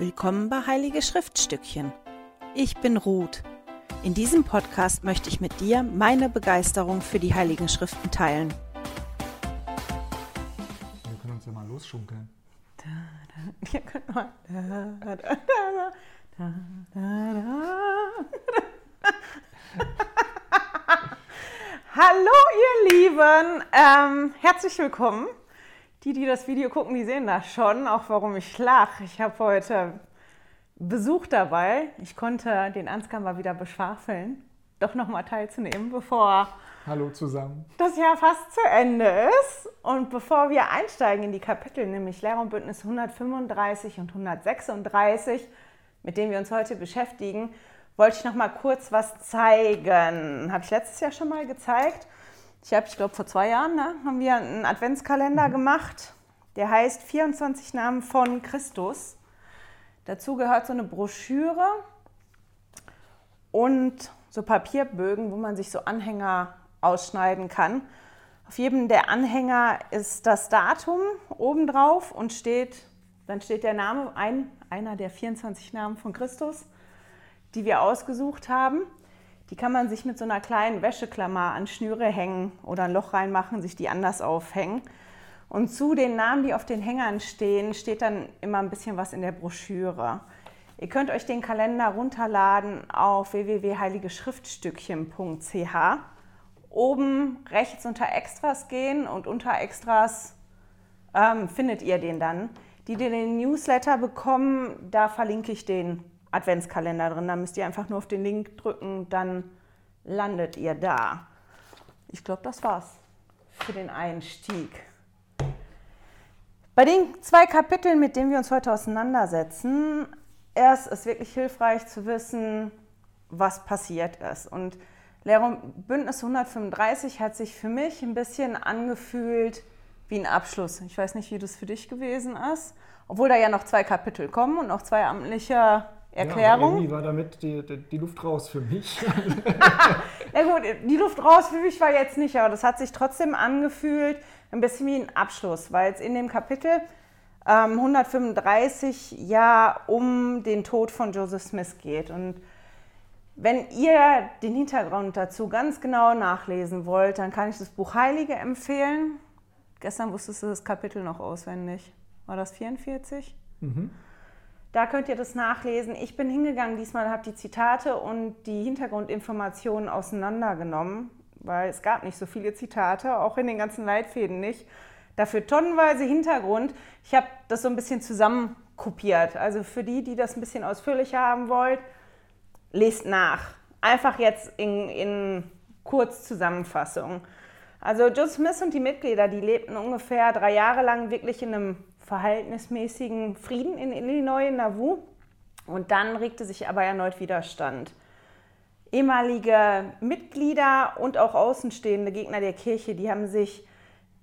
Willkommen bei Heilige Schriftstückchen. Ich bin Ruth. In diesem Podcast möchte ich mit dir meine Begeisterung für die Heiligen Schriften teilen. Wir können uns ja mal losschunkeln. Wir können mal. Hallo ihr Lieben, ähm, herzlich willkommen. Die, die das Video gucken, die sehen das schon, auch warum ich lache. Ich habe heute Besuch dabei. Ich konnte den Ansgar mal wieder beschwafeln, doch nochmal teilzunehmen, bevor Hallo zusammen. das Jahr fast zu Ende ist. Und bevor wir einsteigen in die Kapitel, nämlich Lehrer und Bündnis 135 und 136, mit denen wir uns heute beschäftigen, wollte ich noch mal kurz was zeigen. Habe ich letztes Jahr schon mal gezeigt. Ich habe, ich glaube, vor zwei Jahren ne, haben wir einen Adventskalender gemacht. Der heißt 24 Namen von Christus. Dazu gehört so eine Broschüre und so Papierbögen, wo man sich so Anhänger ausschneiden kann. Auf jedem der Anhänger ist das Datum obendrauf und steht, dann steht der Name, ein, einer der 24 Namen von Christus, die wir ausgesucht haben. Die kann man sich mit so einer kleinen Wäscheklammer an Schnüre hängen oder ein Loch reinmachen, sich die anders aufhängen. Und zu den Namen, die auf den Hängern stehen, steht dann immer ein bisschen was in der Broschüre. Ihr könnt euch den Kalender runterladen auf www.heiligeschriftstückchen.ch. Oben rechts unter Extras gehen und unter Extras ähm, findet ihr den dann. Die, die den Newsletter bekommen, da verlinke ich den Adventskalender drin. Da müsst ihr einfach nur auf den Link drücken, dann landet ihr da. Ich glaube, das war's für den Einstieg. Bei den zwei Kapiteln, mit denen wir uns heute auseinandersetzen, erst ist wirklich hilfreich zu wissen, was passiert ist. Und Lehrer Bündnis 135 hat sich für mich ein bisschen angefühlt wie ein Abschluss. Ich weiß nicht, wie das für dich gewesen ist, obwohl da ja noch zwei Kapitel kommen und noch zwei amtliche Erklärung. Ja, irgendwie war damit die, die, die Luft raus für mich. ja gut, die Luft raus für mich war jetzt nicht, aber das hat sich trotzdem angefühlt, ein bisschen wie ein Abschluss, weil es in dem Kapitel ähm, 135 ja um den Tod von Joseph Smith geht. Und wenn ihr den Hintergrund dazu ganz genau nachlesen wollt, dann kann ich das Buch Heilige empfehlen. Gestern wusstest du das Kapitel noch auswendig. War das 44? Mhm. Da könnt ihr das nachlesen. Ich bin hingegangen diesmal, habe die Zitate und die Hintergrundinformationen auseinandergenommen, weil es gab nicht so viele Zitate, auch in den ganzen Leitfäden nicht. Dafür tonnenweise Hintergrund. Ich habe das so ein bisschen zusammenkopiert. Also für die, die das ein bisschen ausführlicher haben wollt, lest nach. Einfach jetzt in, in Kurzzusammenfassung. Also Joe Smith und die Mitglieder, die lebten ungefähr drei Jahre lang wirklich in einem verhältnismäßigen Frieden in Illinois, in Nauvoo. Und dann regte sich aber erneut Widerstand. Ehemalige Mitglieder und auch außenstehende Gegner der Kirche, die haben sich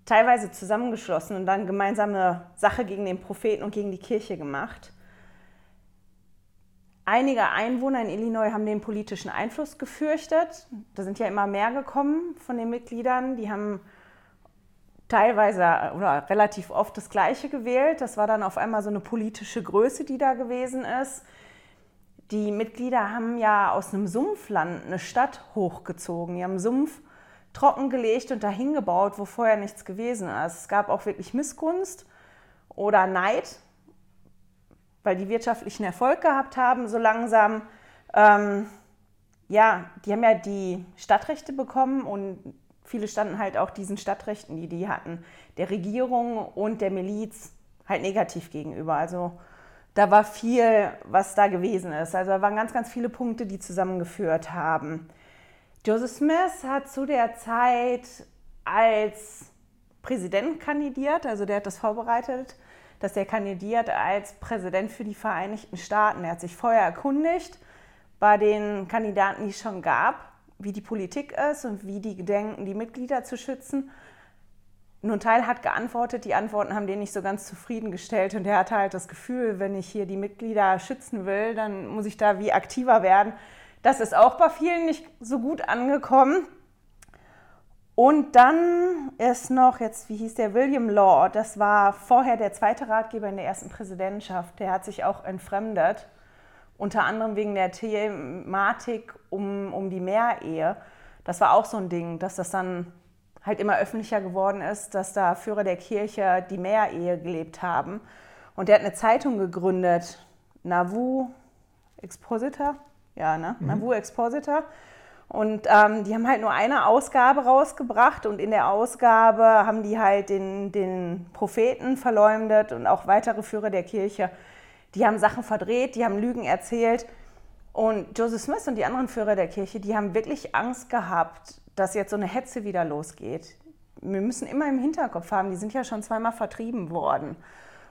teilweise zusammengeschlossen und dann gemeinsame Sache gegen den Propheten und gegen die Kirche gemacht. Einige Einwohner in Illinois haben den politischen Einfluss gefürchtet. Da sind ja immer mehr gekommen von den Mitgliedern. Die haben teilweise oder relativ oft das Gleiche gewählt. Das war dann auf einmal so eine politische Größe, die da gewesen ist. Die Mitglieder haben ja aus einem Sumpfland eine Stadt hochgezogen. Die haben Sumpf trockengelegt und dahin gebaut, wo vorher nichts gewesen ist. Es gab auch wirklich Missgunst oder Neid, weil die wirtschaftlichen Erfolg gehabt haben, so langsam. Ähm, ja, die haben ja die Stadtrechte bekommen und viele standen halt auch diesen Stadtrechten, die die hatten, der Regierung und der Miliz halt negativ gegenüber. Also da war viel, was da gewesen ist. Also da waren ganz, ganz viele Punkte, die zusammengeführt haben. Joseph Smith hat zu der Zeit als Präsident kandidiert, also der hat das vorbereitet, dass er kandidiert als Präsident für die Vereinigten Staaten. Er hat sich vorher erkundigt bei den Kandidaten, die es schon gab, wie die Politik ist und wie die gedenken, die Mitglieder zu schützen. Nun Teil hat geantwortet, die Antworten haben den nicht so ganz zufriedengestellt und er hatte halt das Gefühl, wenn ich hier die Mitglieder schützen will, dann muss ich da wie aktiver werden. Das ist auch bei vielen nicht so gut angekommen. Und dann ist noch, jetzt, wie hieß der, William Law, das war vorher der zweite Ratgeber in der ersten Präsidentschaft. Der hat sich auch entfremdet, unter anderem wegen der Thematik um, um die Mehrehe. Das war auch so ein Ding, dass das dann halt immer öffentlicher geworden ist, dass da Führer der Kirche die Mehrehe gelebt haben. Und der hat eine Zeitung gegründet, Nauvoo Expositor, ja, ne? Mhm. Nauvoo Expositor. Und ähm, die haben halt nur eine Ausgabe rausgebracht und in der Ausgabe haben die halt den, den Propheten verleumdet und auch weitere Führer der Kirche. Die haben Sachen verdreht, die haben Lügen erzählt. Und Joseph Smith und die anderen Führer der Kirche, die haben wirklich Angst gehabt, dass jetzt so eine Hetze wieder losgeht. Wir müssen immer im Hinterkopf haben, die sind ja schon zweimal vertrieben worden.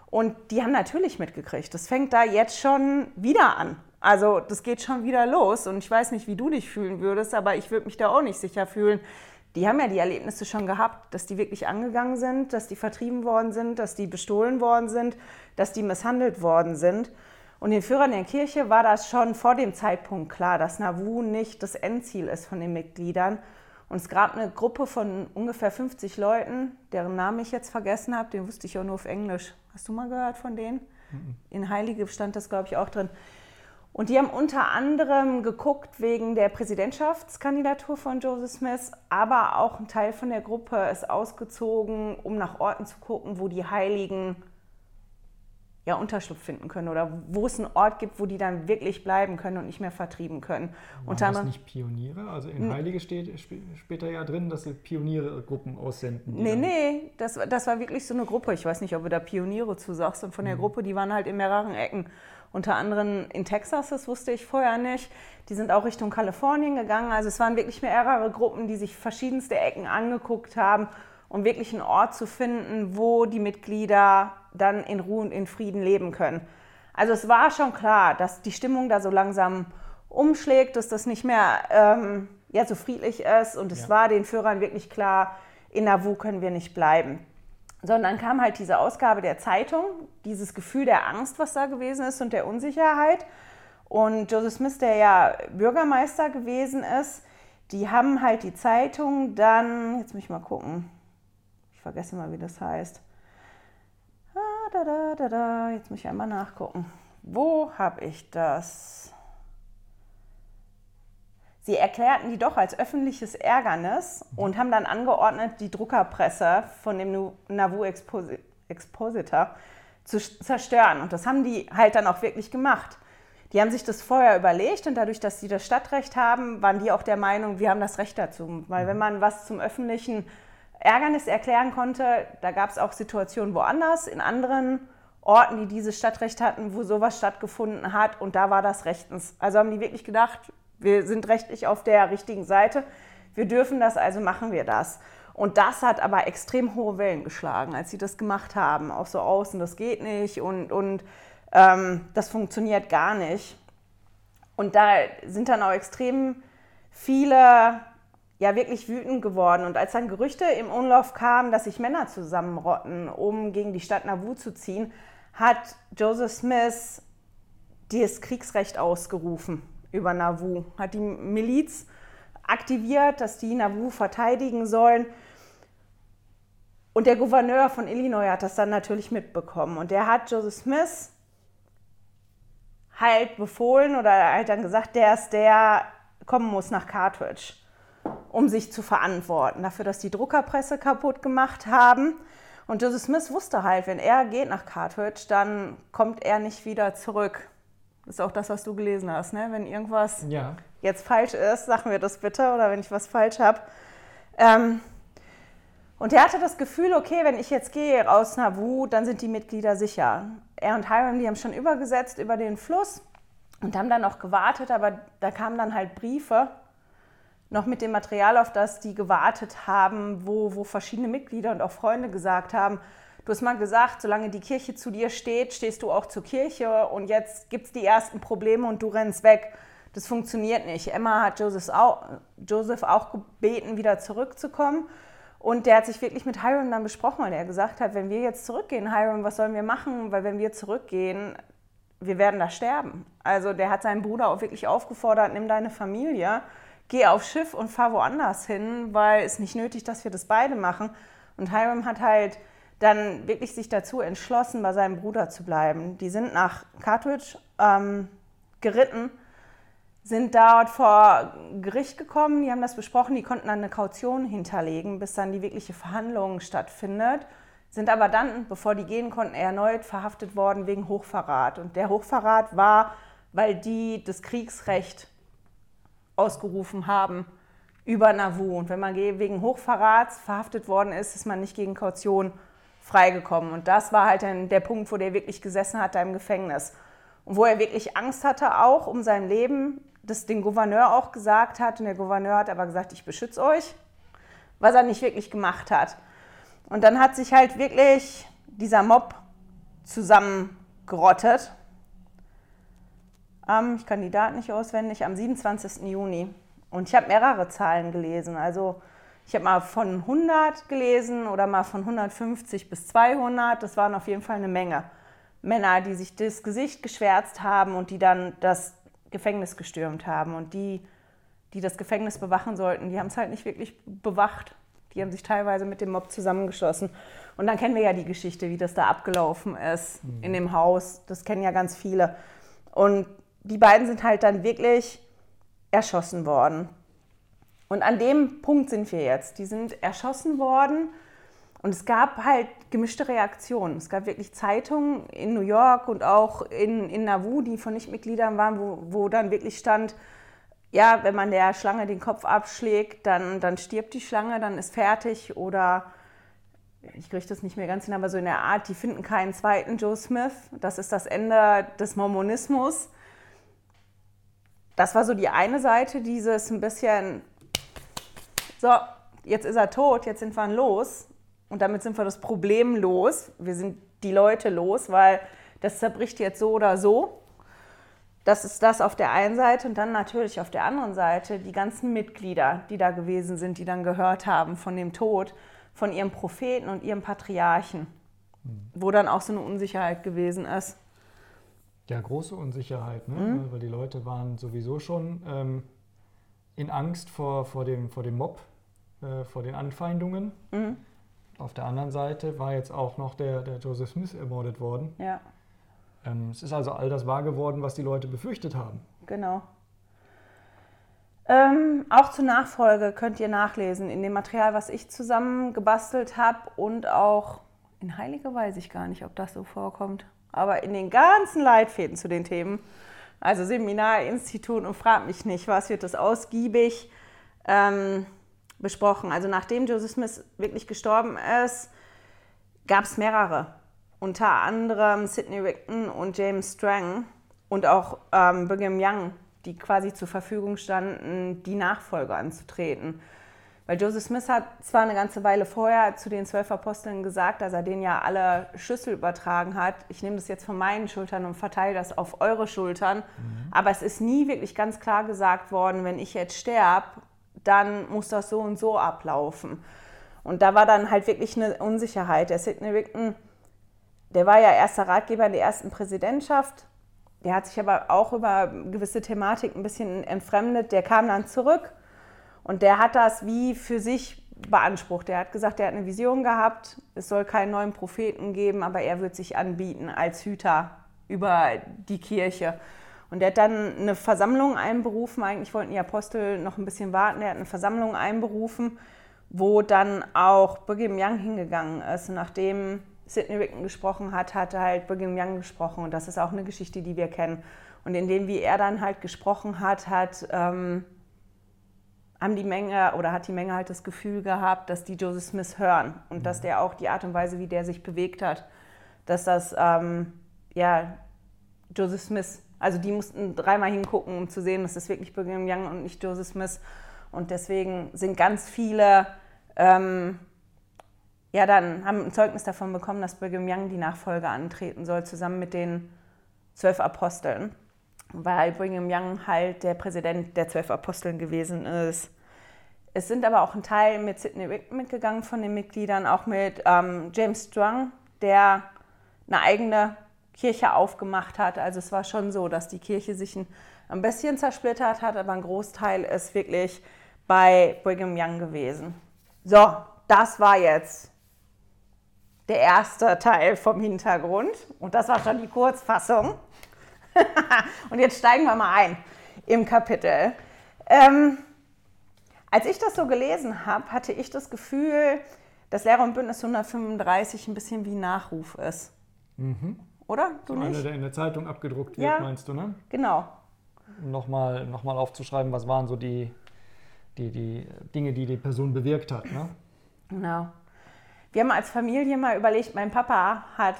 Und die haben natürlich mitgekriegt, das fängt da jetzt schon wieder an. Also das geht schon wieder los und ich weiß nicht, wie du dich fühlen würdest, aber ich würde mich da auch nicht sicher fühlen. Die haben ja die Erlebnisse schon gehabt, dass die wirklich angegangen sind, dass die vertrieben worden sind, dass die bestohlen worden sind, dass die misshandelt worden sind. Und den Führern der Kirche war das schon vor dem Zeitpunkt klar, dass Nauvoo nicht das Endziel ist von den Mitgliedern. Und es gab eine Gruppe von ungefähr 50 Leuten, deren Namen ich jetzt vergessen habe, den wusste ich auch nur auf Englisch. Hast du mal gehört von denen? Mhm. In Heilige stand das, glaube ich, auch drin. Und die haben unter anderem geguckt wegen der Präsidentschaftskandidatur von Joseph Smith, aber auch ein Teil von der Gruppe ist ausgezogen, um nach Orten zu gucken, wo die Heiligen ja, Unterschlupf finden können oder wo es einen Ort gibt, wo die dann wirklich bleiben können und nicht mehr vertrieben können. Waren das nicht Pioniere? Also in Heilige steht später ja drin, dass sie Pioniergruppen aussenden. Nee, nee, das, das war wirklich so eine Gruppe. Ich weiß nicht, ob du da Pioniere zu sagst. Und von der mhm. Gruppe, die waren halt in mehreren Ecken. Unter anderem in Texas, das wusste ich vorher nicht. Die sind auch Richtung Kalifornien gegangen. Also es waren wirklich mehrere Gruppen, die sich verschiedenste Ecken angeguckt haben, um wirklich einen Ort zu finden, wo die Mitglieder dann in Ruhe und in Frieden leben können. Also es war schon klar, dass die Stimmung da so langsam umschlägt, dass das nicht mehr ähm, ja, so friedlich ist. Und es ja. war den Führern wirklich klar, in Nauvoo können wir nicht bleiben. Sondern kam halt diese Ausgabe der Zeitung, dieses Gefühl der Angst, was da gewesen ist und der Unsicherheit. Und Joseph Smith, der ja Bürgermeister gewesen ist, die haben halt die Zeitung dann, jetzt muss ich mal gucken, ich vergesse mal, wie das heißt da, da, da, da. Jetzt muss ich einmal nachgucken. Wo habe ich das? Sie erklärten die doch als öffentliches Ärgernis und haben dann angeordnet, die Druckerpresse von dem Nauvoo Expositor zu zerstören. Und das haben die halt dann auch wirklich gemacht. Die haben sich das vorher überlegt und dadurch, dass sie das Stadtrecht haben, waren die auch der Meinung, wir haben das Recht dazu. Weil wenn man was zum öffentlichen Ärgernis erklären konnte. Da gab es auch Situationen woanders, in anderen Orten, die dieses Stadtrecht hatten, wo sowas stattgefunden hat. Und da war das rechtens. Also haben die wirklich gedacht, wir sind rechtlich auf der richtigen Seite. Wir dürfen das, also machen wir das. Und das hat aber extrem hohe Wellen geschlagen, als sie das gemacht haben. Auch so außen, das geht nicht und, und ähm, das funktioniert gar nicht. Und da sind dann auch extrem viele ja wirklich wütend geworden. Und als dann Gerüchte im Umlauf kamen, dass sich Männer zusammenrotten, um gegen die Stadt Nauvoo zu ziehen, hat Joseph Smith das Kriegsrecht ausgerufen über Nauvoo, hat die Miliz aktiviert, dass die Nauvoo verteidigen sollen. Und der Gouverneur von Illinois hat das dann natürlich mitbekommen. Und der hat Joseph Smith halt befohlen oder halt dann gesagt, der ist der kommen muss nach Cartridge um sich zu verantworten dafür, dass die Druckerpresse kaputt gemacht haben. Und Joseph Smith wusste halt, wenn er geht nach Cartridge, dann kommt er nicht wieder zurück. Das ist auch das, was du gelesen hast, ne? Wenn irgendwas ja. jetzt falsch ist, sag mir das bitte oder wenn ich was falsch habe. Ähm, und er hatte das Gefühl, okay, wenn ich jetzt gehe aus Nauvoo, dann sind die Mitglieder sicher. Er und Hiram, die haben schon übergesetzt über den Fluss und haben dann noch gewartet, aber da kamen dann halt Briefe noch mit dem Material, auf das die gewartet haben, wo, wo verschiedene Mitglieder und auch Freunde gesagt haben, du hast mal gesagt, solange die Kirche zu dir steht, stehst du auch zur Kirche und jetzt gibt es die ersten Probleme und du rennst weg. Das funktioniert nicht. Emma hat Joseph auch, Joseph auch gebeten, wieder zurückzukommen. Und der hat sich wirklich mit Hiram dann besprochen, weil er gesagt hat, wenn wir jetzt zurückgehen, Hiram, was sollen wir machen? Weil wenn wir zurückgehen, wir werden da sterben. Also der hat seinen Bruder auch wirklich aufgefordert, nimm deine Familie geh aufs Schiff und fahr woanders hin, weil es nicht nötig, dass wir das beide machen. Und Hiram hat halt dann wirklich sich dazu entschlossen, bei seinem Bruder zu bleiben. Die sind nach Cartridge ähm, geritten, sind dort vor Gericht gekommen, die haben das besprochen, die konnten dann eine Kaution hinterlegen, bis dann die wirkliche Verhandlung stattfindet, sind aber dann, bevor die gehen konnten, erneut verhaftet worden wegen Hochverrat. Und der Hochverrat war, weil die das Kriegsrecht ausgerufen haben über Nauvoo. Und wenn man wegen Hochverrats verhaftet worden ist, ist man nicht gegen Kaution freigekommen. Und das war halt dann der Punkt, wo der wirklich gesessen hat, da im Gefängnis. Und wo er wirklich Angst hatte auch um sein Leben, das den Gouverneur auch gesagt hat. Und der Gouverneur hat aber gesagt, ich beschütze euch, was er nicht wirklich gemacht hat. Und dann hat sich halt wirklich dieser Mob zusammengerottet. Ähm, ich kann die Daten nicht auswendig, am 27. Juni. Und ich habe mehrere Zahlen gelesen. Also ich habe mal von 100 gelesen oder mal von 150 bis 200. Das waren auf jeden Fall eine Menge Männer, die sich das Gesicht geschwärzt haben und die dann das Gefängnis gestürmt haben. Und die, die das Gefängnis bewachen sollten, die haben es halt nicht wirklich bewacht. Die haben sich teilweise mit dem Mob zusammengeschlossen. Und dann kennen wir ja die Geschichte, wie das da abgelaufen ist mhm. in dem Haus. Das kennen ja ganz viele. Und die beiden sind halt dann wirklich erschossen worden. Und an dem Punkt sind wir jetzt. Die sind erschossen worden und es gab halt gemischte Reaktionen. Es gab wirklich Zeitungen in New York und auch in, in Nauvoo, die von Nichtmitgliedern waren, wo, wo dann wirklich stand, ja, wenn man der Schlange den Kopf abschlägt, dann, dann stirbt die Schlange, dann ist fertig oder ich kriege das nicht mehr ganz hin, aber so in der Art, die finden keinen zweiten Joe Smith. Das ist das Ende des Mormonismus. Das war so die eine Seite, dieses ein bisschen so, jetzt ist er tot, jetzt sind wir los. Und damit sind wir das Problem los. Wir sind die Leute los, weil das zerbricht jetzt so oder so. Das ist das auf der einen Seite und dann natürlich auf der anderen Seite die ganzen Mitglieder, die da gewesen sind, die dann gehört haben von dem Tod, von ihrem Propheten und ihrem Patriarchen, mhm. wo dann auch so eine Unsicherheit gewesen ist. Ja, große Unsicherheit, ne? Mhm. weil die Leute waren sowieso schon ähm, in Angst vor, vor, dem, vor dem Mob, äh, vor den Anfeindungen. Mhm. Auf der anderen Seite war jetzt auch noch der, der Joseph Smith ermordet worden. Ja. Ähm, es ist also all das wahr geworden, was die Leute befürchtet haben. Genau. Ähm, auch zur Nachfolge könnt ihr nachlesen in dem Material, was ich zusammen gebastelt habe und auch in Heilige weiß ich gar nicht, ob das so vorkommt, aber in den ganzen Leitfäden zu den Themen also Seminarinstitut und fragt mich nicht, was wird das ausgiebig ähm, besprochen. Also nachdem Joseph Smith wirklich gestorben ist, gab es mehrere. Unter anderem Sidney Rigdon und James Strang und auch ähm, Brigham Young, die quasi zur Verfügung standen, die Nachfolge anzutreten. Weil Joseph Smith hat zwar eine ganze Weile vorher zu den zwölf Aposteln gesagt, dass er denen ja alle Schlüssel übertragen hat. Ich nehme das jetzt von meinen Schultern und verteile das auf eure Schultern. Mhm. Aber es ist nie wirklich ganz klar gesagt worden, wenn ich jetzt sterbe, dann muss das so und so ablaufen. Und da war dann halt wirklich eine Unsicherheit. Der Sidney Rigdon, der war ja erster Ratgeber in der ersten Präsidentschaft. Der hat sich aber auch über gewisse Thematik ein bisschen entfremdet. Der kam dann zurück und der hat das wie für sich beansprucht. Er hat gesagt, er hat eine Vision gehabt, es soll keinen neuen Propheten geben, aber er wird sich anbieten als Hüter über die Kirche. Und er hat dann eine Versammlung einberufen, eigentlich wollten die Apostel noch ein bisschen warten, er hat eine Versammlung einberufen, wo dann auch Brigham Young hingegangen ist. Und nachdem Sidney Rigdon gesprochen hat, hat halt Brigham Young gesprochen. Und das ist auch eine Geschichte, die wir kennen. Und in dem, wie er dann halt gesprochen hat, hat ähm, haben die Menge oder hat die Menge halt das Gefühl gehabt, dass die Joseph Smith hören und mhm. dass der auch die Art und Weise, wie der sich bewegt hat, dass das ähm, ja Joseph Smith, also die mussten dreimal hingucken, um zu sehen, dass das wirklich Brigham Young und nicht Joseph Smith und deswegen sind ganz viele ähm, ja dann haben ein Zeugnis davon bekommen, dass Brigham Young die Nachfolge antreten soll, zusammen mit den zwölf Aposteln weil Brigham Young halt der Präsident der zwölf Aposteln gewesen ist. Es sind aber auch ein Teil mit Sidney Rigdon mitgegangen von den Mitgliedern, auch mit ähm, James Strong, der eine eigene Kirche aufgemacht hat. Also es war schon so, dass die Kirche sich ein, ein bisschen zersplittert hat, aber ein Großteil ist wirklich bei Brigham Young gewesen. So, das war jetzt der erste Teil vom Hintergrund und das war schon die Kurzfassung. und jetzt steigen wir mal ein im Kapitel. Ähm, als ich das so gelesen habe, hatte ich das Gefühl, dass Lehrer und Bündnis 135 ein bisschen wie Nachruf ist. Mhm. Oder? Du so nicht? Einer, der in der Zeitung abgedruckt wird, ja, meinst du, ne? Genau. Nochmal, nochmal aufzuschreiben, was waren so die, die, die Dinge, die die Person bewirkt hat, ne? Genau. Wir haben als Familie mal überlegt, mein Papa hat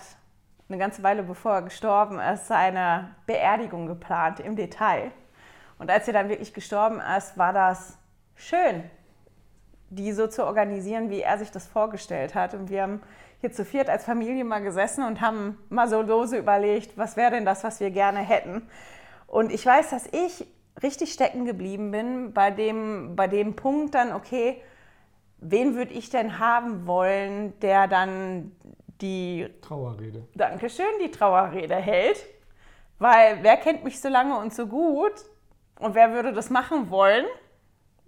eine ganze Weile bevor er gestorben ist, seine Beerdigung geplant im Detail. Und als er dann wirklich gestorben ist, war das schön, die so zu organisieren, wie er sich das vorgestellt hat. Und wir haben hier zu viert als Familie mal gesessen und haben mal so lose überlegt, was wäre denn das, was wir gerne hätten. Und ich weiß, dass ich richtig stecken geblieben bin bei dem, bei dem Punkt dann, okay, wen würde ich denn haben wollen, der dann die Trauerrede. Dankeschön, die Trauerrede hält. Weil wer kennt mich so lange und so gut und wer würde das machen wollen?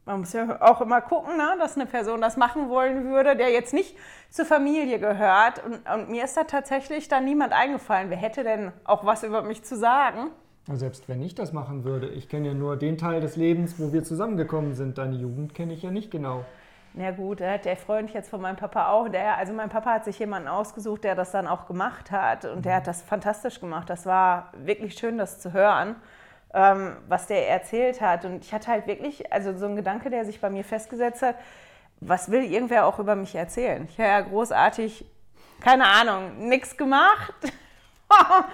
Man muss ja auch immer gucken, ne, dass eine Person das machen wollen würde, der jetzt nicht zur Familie gehört. Und, und mir ist da tatsächlich dann niemand eingefallen. Wer hätte denn auch was über mich zu sagen? Selbst wenn ich das machen würde, ich kenne ja nur den Teil des Lebens, wo wir zusammengekommen sind. Deine Jugend kenne ich ja nicht genau. Na gut, der Freund jetzt von meinem Papa auch, der, also mein Papa hat sich jemanden ausgesucht, der das dann auch gemacht hat und der hat das fantastisch gemacht. Das war wirklich schön, das zu hören, ähm, was der erzählt hat. Und ich hatte halt wirklich, also so ein Gedanke, der sich bei mir festgesetzt hat, was will irgendwer auch über mich erzählen? Ich habe ja großartig, keine Ahnung, nichts gemacht.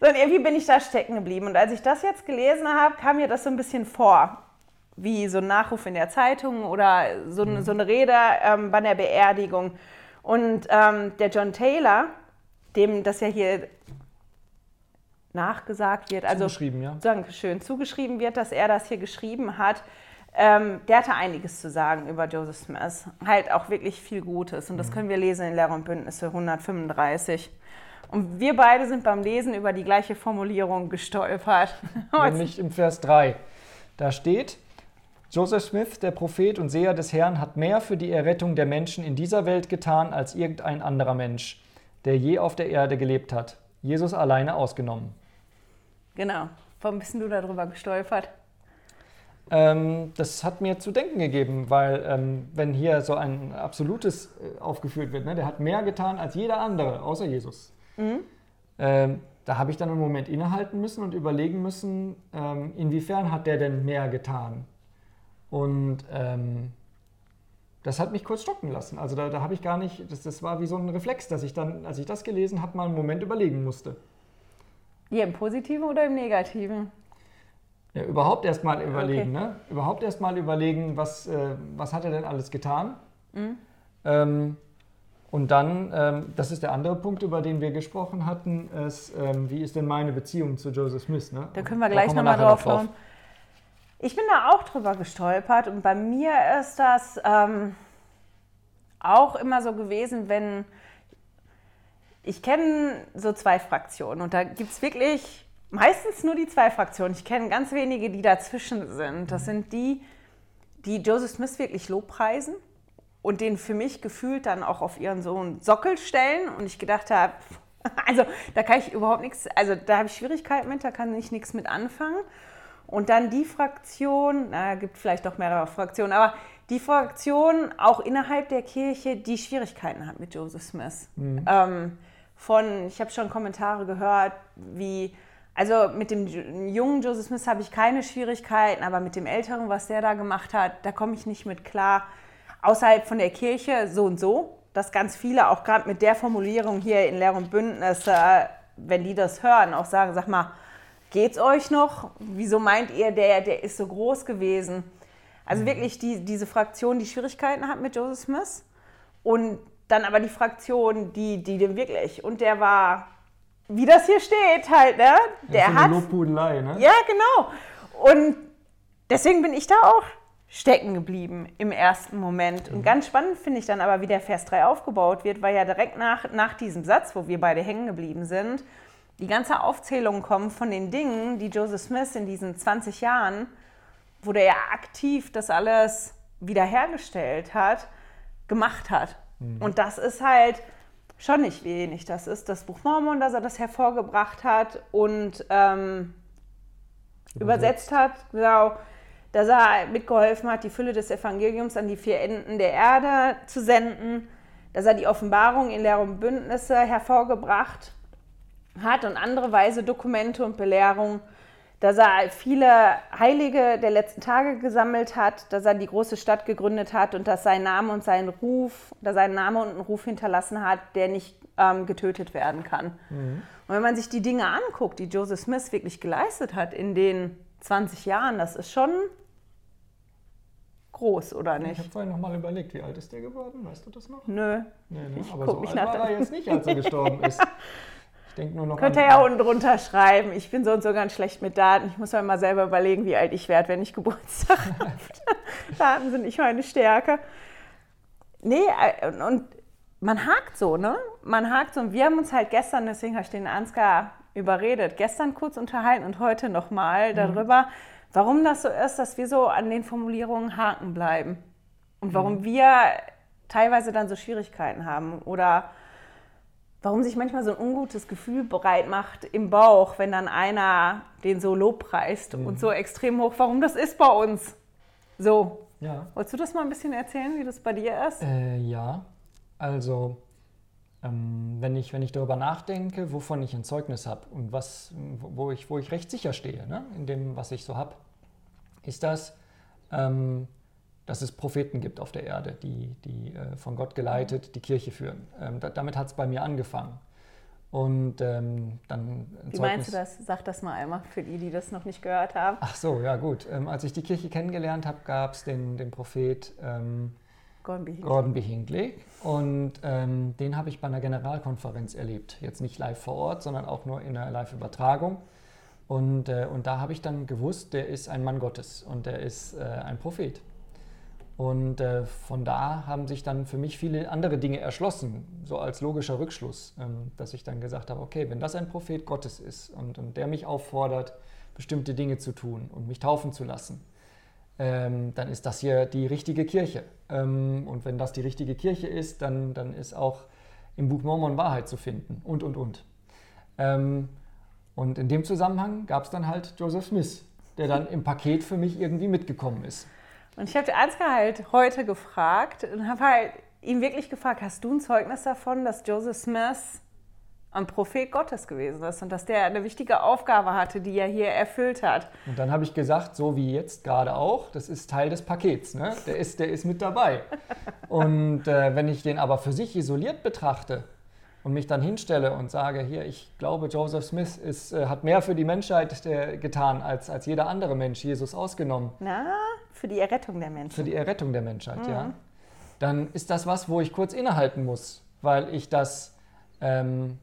Sondern irgendwie bin ich da stecken geblieben. Und als ich das jetzt gelesen habe, kam mir das so ein bisschen vor wie so ein Nachruf in der Zeitung oder so, mhm. so eine Rede ähm, bei der Beerdigung. Und ähm, der John Taylor, dem das ja hier nachgesagt wird, also zugeschrieben, ja. Dankeschön, zugeschrieben wird, dass er das hier geschrieben hat, ähm, der hatte einiges zu sagen über Joseph Smith. Halt auch wirklich viel Gutes. Und das mhm. können wir lesen in Lehrer und Bündnisse 135. Und wir beide sind beim Lesen über die gleiche Formulierung gestolpert. Nämlich im Vers 3. Da steht, Joseph Smith, der Prophet und Seher des Herrn, hat mehr für die Errettung der Menschen in dieser Welt getan als irgendein anderer Mensch, der je auf der Erde gelebt hat. Jesus alleine ausgenommen. Genau. Warum bist du darüber gestolpert? Ähm, das hat mir zu denken gegeben, weil ähm, wenn hier so ein absolutes äh, aufgeführt wird, ne, der hat mehr getan als jeder andere, außer Jesus. Mhm. Ähm, da habe ich dann einen Moment innehalten müssen und überlegen müssen, ähm, inwiefern hat der denn mehr getan? Und ähm, das hat mich kurz stocken lassen. Also da, da habe ich gar nicht, das, das war wie so ein Reflex, dass ich dann, als ich das gelesen habe, mal einen Moment überlegen musste. Ja, im Positiven oder im Negativen? Ja, überhaupt erst mal überlegen, okay. ne? Überhaupt erst mal überlegen, was, äh, was hat er denn alles getan? Mhm. Ähm, und dann, ähm, das ist der andere Punkt, über den wir gesprochen hatten, ist, ähm, wie ist denn meine Beziehung zu Joseph Smith? Ne? Da können wir gleich nochmal drauf kommen. Ich bin da auch drüber gestolpert und bei mir ist das ähm, auch immer so gewesen, wenn ich kenne so zwei Fraktionen und da gibt es wirklich meistens nur die zwei Fraktionen. Ich kenne ganz wenige, die dazwischen sind. Das sind die, die Joseph Smith wirklich lobpreisen und den für mich gefühlt dann auch auf ihren Sohn Sockel stellen und ich gedacht habe, also da kann ich überhaupt nichts, also da habe ich Schwierigkeiten mit, da kann ich nichts mit anfangen. Und dann die Fraktion, na, gibt vielleicht doch mehrere Fraktionen, aber die Fraktion auch innerhalb der Kirche, die Schwierigkeiten hat mit Joseph Smith. Mhm. Ähm, von, ich habe schon Kommentare gehört, wie, also mit dem jungen Joseph Smith habe ich keine Schwierigkeiten, aber mit dem älteren, was der da gemacht hat, da komme ich nicht mit klar. Außerhalb von der Kirche so und so, dass ganz viele auch gerade mit der Formulierung hier in Lehr und Bündnis, äh, wenn die das hören, auch sagen, sag mal, geht's euch noch? Wieso meint ihr, der, der ist so groß gewesen? Also mhm. wirklich die, diese Fraktion, die Schwierigkeiten hat mit Joseph Smith und dann aber die Fraktion, die, die dem wirklich, und der war, wie das hier steht halt, ne? Der ja, hat... Lobhudelei, ne? Ja, genau. Und deswegen bin ich da auch stecken geblieben im ersten Moment. Und mhm. ganz spannend finde ich dann aber, wie der Vers 3 aufgebaut wird, weil ja direkt nach, nach diesem Satz, wo wir beide hängen geblieben sind, die ganze Aufzählung kommt von den Dingen, die Joseph Smith in diesen 20 Jahren, wo der ja aktiv das alles wiederhergestellt hat, gemacht hat. Mhm. Und das ist halt schon nicht wenig. Das ist das Buch Mormon, dass er das hervorgebracht hat und ähm, übersetzt. übersetzt hat. Genau dass er mitgeholfen hat, die Fülle des Evangeliums an die vier Enden der Erde zu senden, dass er die Offenbarung in Lehre und Bündnisse hervorgebracht hat und andere weise Dokumente und Belehrungen, dass er viele Heilige der letzten Tage gesammelt hat, dass er die große Stadt gegründet hat und dass sein Name und sein Ruf, dass sein Name und einen Ruf hinterlassen hat, der nicht ähm, getötet werden kann. Mhm. Und wenn man sich die Dinge anguckt, die Joseph Smith wirklich geleistet hat in den 20 Jahren, das ist schon groß, oder nicht? Ich habe vorhin noch mal überlegt, wie alt ist der geworden? Weißt du das noch? Nö. Nee, ne? Ich Aber so alt war er jetzt nicht, als er gestorben ist. Ich denke nur noch Könnt ihr ja unten drunter schreiben. Ich bin so und so ganz schlecht mit Daten. Ich muss mir mal selber überlegen, wie alt ich werde, wenn ich Geburtstag habe. Daten sind nicht meine Stärke. Nee, äh, und man hakt so, ne? Man hakt so. Und wir haben uns halt gestern, deswegen habe ich den Ansgar überredet, gestern kurz unterhalten und heute nochmal mhm. darüber, warum das so ist, dass wir so an den Formulierungen haken bleiben und warum mhm. wir teilweise dann so Schwierigkeiten haben oder warum sich manchmal so ein ungutes Gefühl bereit macht im Bauch, wenn dann einer den so lobpreist mhm. und so extrem hoch, warum das ist bei uns so. Ja. Wolltest du das mal ein bisschen erzählen, wie das bei dir ist? Äh, ja, also ähm, wenn, ich, wenn ich darüber nachdenke, wovon ich ein Zeugnis habe und was, wo, ich, wo ich recht sicher stehe, ne, in dem, was ich so habe, ist das, ähm, dass es Propheten gibt auf der Erde, die, die äh, von Gott geleitet die Kirche führen. Ähm, da, damit hat es bei mir angefangen. Und ähm, dann. Wie Zeugnis meinst du das? Sag das mal einmal für die, die das noch nicht gehört haben. Ach so, ja, gut. Ähm, als ich die Kirche kennengelernt habe, gab es den, den Prophet ähm, Gordon B. Hinckley. Und ähm, den habe ich bei einer Generalkonferenz erlebt. Jetzt nicht live vor Ort, sondern auch nur in einer Live-Übertragung. Und, äh, und da habe ich dann gewusst, der ist ein Mann Gottes und der ist äh, ein Prophet. Und äh, von da haben sich dann für mich viele andere Dinge erschlossen, so als logischer Rückschluss, ähm, dass ich dann gesagt habe, okay, wenn das ein Prophet Gottes ist und, und der mich auffordert, bestimmte Dinge zu tun und mich taufen zu lassen, ähm, dann ist das hier die richtige Kirche. Ähm, und wenn das die richtige Kirche ist, dann, dann ist auch im Buch Mormon Wahrheit zu finden und, und, und. Ähm, und in dem Zusammenhang gab es dann halt Joseph Smith, der dann im Paket für mich irgendwie mitgekommen ist. Und ich habe Ansgar halt heute gefragt und habe halt ihn wirklich gefragt, hast du ein Zeugnis davon, dass Joseph Smith ein Prophet Gottes gewesen ist und dass der eine wichtige Aufgabe hatte, die er hier erfüllt hat. Und dann habe ich gesagt, so wie jetzt gerade auch, das ist Teil des Pakets, ne? der, ist, der ist mit dabei. und äh, wenn ich den aber für sich isoliert betrachte und mich dann hinstelle und sage, hier, ich glaube, Joseph Smith ist, äh, hat mehr für die Menschheit äh, getan als, als jeder andere Mensch, Jesus ausgenommen. Na, für die Errettung der Menschheit. Für die Errettung der Menschheit, mhm. ja. Dann ist das was, wo ich kurz innehalten muss, weil ich das... Ähm,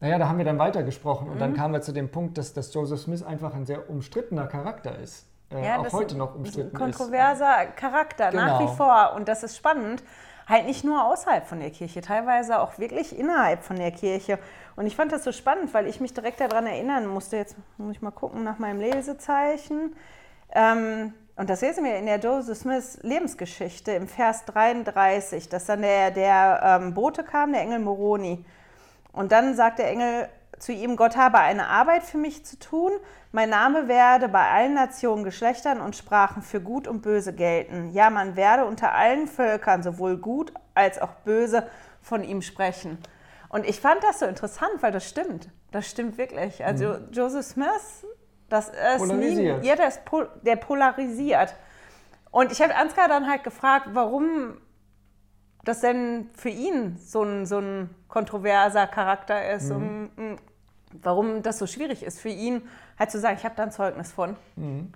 naja, da haben wir dann weitergesprochen und mhm. dann kamen wir zu dem Punkt, dass, dass Joseph Smith einfach ein sehr umstrittener Charakter ist. Äh, ja, auch heute noch umstritten ist. Kontroverser ist. Charakter, genau. nach wie vor. Und das ist spannend. Halt nicht nur außerhalb von der Kirche, teilweise auch wirklich innerhalb von der Kirche. Und ich fand das so spannend, weil ich mich direkt daran erinnern musste. Jetzt muss ich mal gucken nach meinem Lesezeichen. Ähm, und das lesen wir in der Joseph Smiths Lebensgeschichte im Vers 33, dass dann der, der ähm, Bote kam, der Engel Moroni. Und dann sagt der Engel zu ihm, Gott habe eine Arbeit für mich zu tun, mein Name werde bei allen Nationen, Geschlechtern und Sprachen für gut und böse gelten. Ja, man werde unter allen Völkern sowohl gut als auch böse von ihm sprechen. Und ich fand das so interessant, weil das stimmt. Das stimmt wirklich. Also mhm. Joseph Smith, das ist polarisiert. Nie, ja, pol, der polarisiert. Und ich habe Ansgar dann halt gefragt, warum das denn für ihn so ein, so ein kontroverser Charakter ist mhm. und warum das so schwierig ist für ihn, halt zu sagen, ich habe da ein Zeugnis von. Mhm.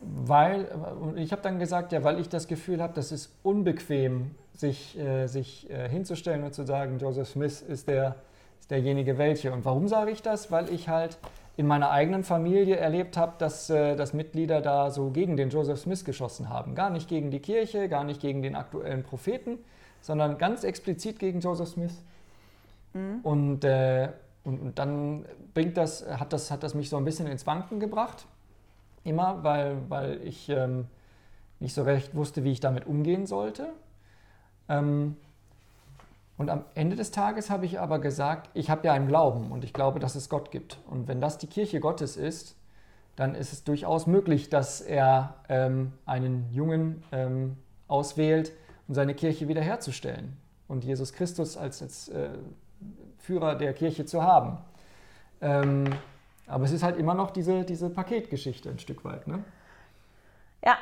Weil, ich habe dann gesagt, ja, weil ich das Gefühl habe, das ist unbequem, sich, äh, sich äh, hinzustellen und zu sagen, Joseph Smith ist, der, ist derjenige welche. Und warum sage ich das? Weil ich halt in meiner eigenen Familie erlebt habe, dass, äh, dass Mitglieder da so gegen den Joseph Smith geschossen haben. Gar nicht gegen die Kirche, gar nicht gegen den aktuellen Propheten, sondern ganz explizit gegen Joseph Smith. Mhm. Und, äh, und, und, dann bringt das, hat, das, hat das mich so ein bisschen ins Wanken gebracht. Immer, weil, weil ich ähm, nicht so recht wusste, wie ich damit umgehen sollte. Ähm, und am Ende des Tages habe ich aber gesagt, ich habe ja einen Glauben und ich glaube, dass es Gott gibt. Und wenn das die Kirche Gottes ist, dann ist es durchaus möglich, dass er ähm, einen Jungen ähm, auswählt, um seine Kirche wiederherzustellen und Jesus Christus als, als äh, Führer der Kirche zu haben. Ähm, aber es ist halt immer noch diese, diese Paketgeschichte ein Stück weit. Ne? Ja,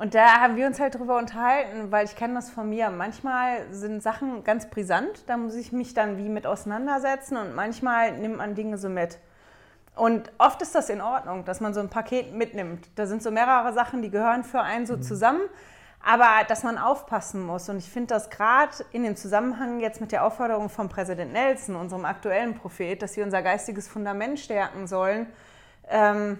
und da haben wir uns halt drüber unterhalten, weil ich kenne das von mir. Manchmal sind Sachen ganz brisant, da muss ich mich dann wie mit auseinandersetzen und manchmal nimmt man Dinge so mit. Und oft ist das in Ordnung, dass man so ein Paket mitnimmt. Da sind so mehrere Sachen, die gehören für einen so mhm. zusammen, aber dass man aufpassen muss. Und ich finde das gerade in dem Zusammenhang jetzt mit der Aufforderung von Präsident Nelson, unserem aktuellen Prophet, dass wir unser geistiges Fundament stärken sollen, ähm,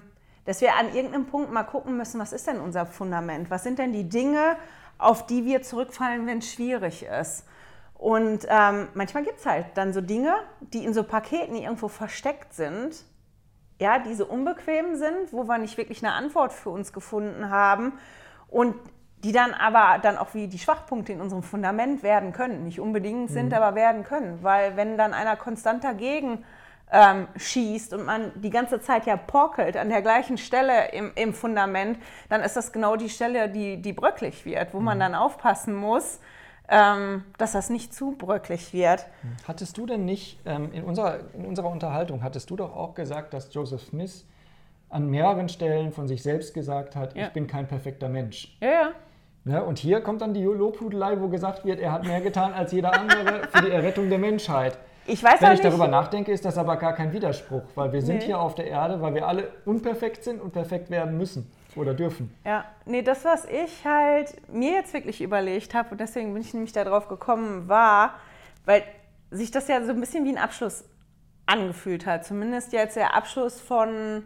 dass wir an irgendeinem Punkt mal gucken müssen, was ist denn unser Fundament? Was sind denn die Dinge, auf die wir zurückfallen, wenn es schwierig ist? Und ähm, manchmal gibt es halt dann so Dinge, die in so Paketen irgendwo versteckt sind, ja, die so unbequem sind, wo wir nicht wirklich eine Antwort für uns gefunden haben und die dann aber dann auch wie die Schwachpunkte in unserem Fundament werden können. Nicht unbedingt sind, mhm. aber werden können. Weil wenn dann einer konstant dagegen ähm, schießt und man die ganze Zeit ja porkelt an der gleichen Stelle im, im Fundament, dann ist das genau die Stelle, die, die bröcklig wird, wo mhm. man dann aufpassen muss, ähm, dass das nicht zu bröcklig wird. Hattest du denn nicht, ähm, in, unserer, in unserer Unterhaltung, hattest du doch auch gesagt, dass Joseph Smith an mehreren Stellen von sich selbst gesagt hat, ja. ich bin kein perfekter Mensch. Ja, ja. Ja, und hier kommt dann die Lobhudelei, wo gesagt wird, er hat mehr getan als jeder andere für die Errettung der Menschheit. Ich weiß Wenn ich darüber nachdenke, ist das aber gar kein Widerspruch, weil wir sind nee. hier auf der Erde, weil wir alle unperfekt sind und perfekt werden müssen oder dürfen. Ja, nee, das, was ich halt mir jetzt wirklich überlegt habe, und deswegen bin ich nämlich darauf gekommen, war, weil sich das ja so ein bisschen wie ein Abschluss angefühlt hat. Zumindest jetzt der Abschluss von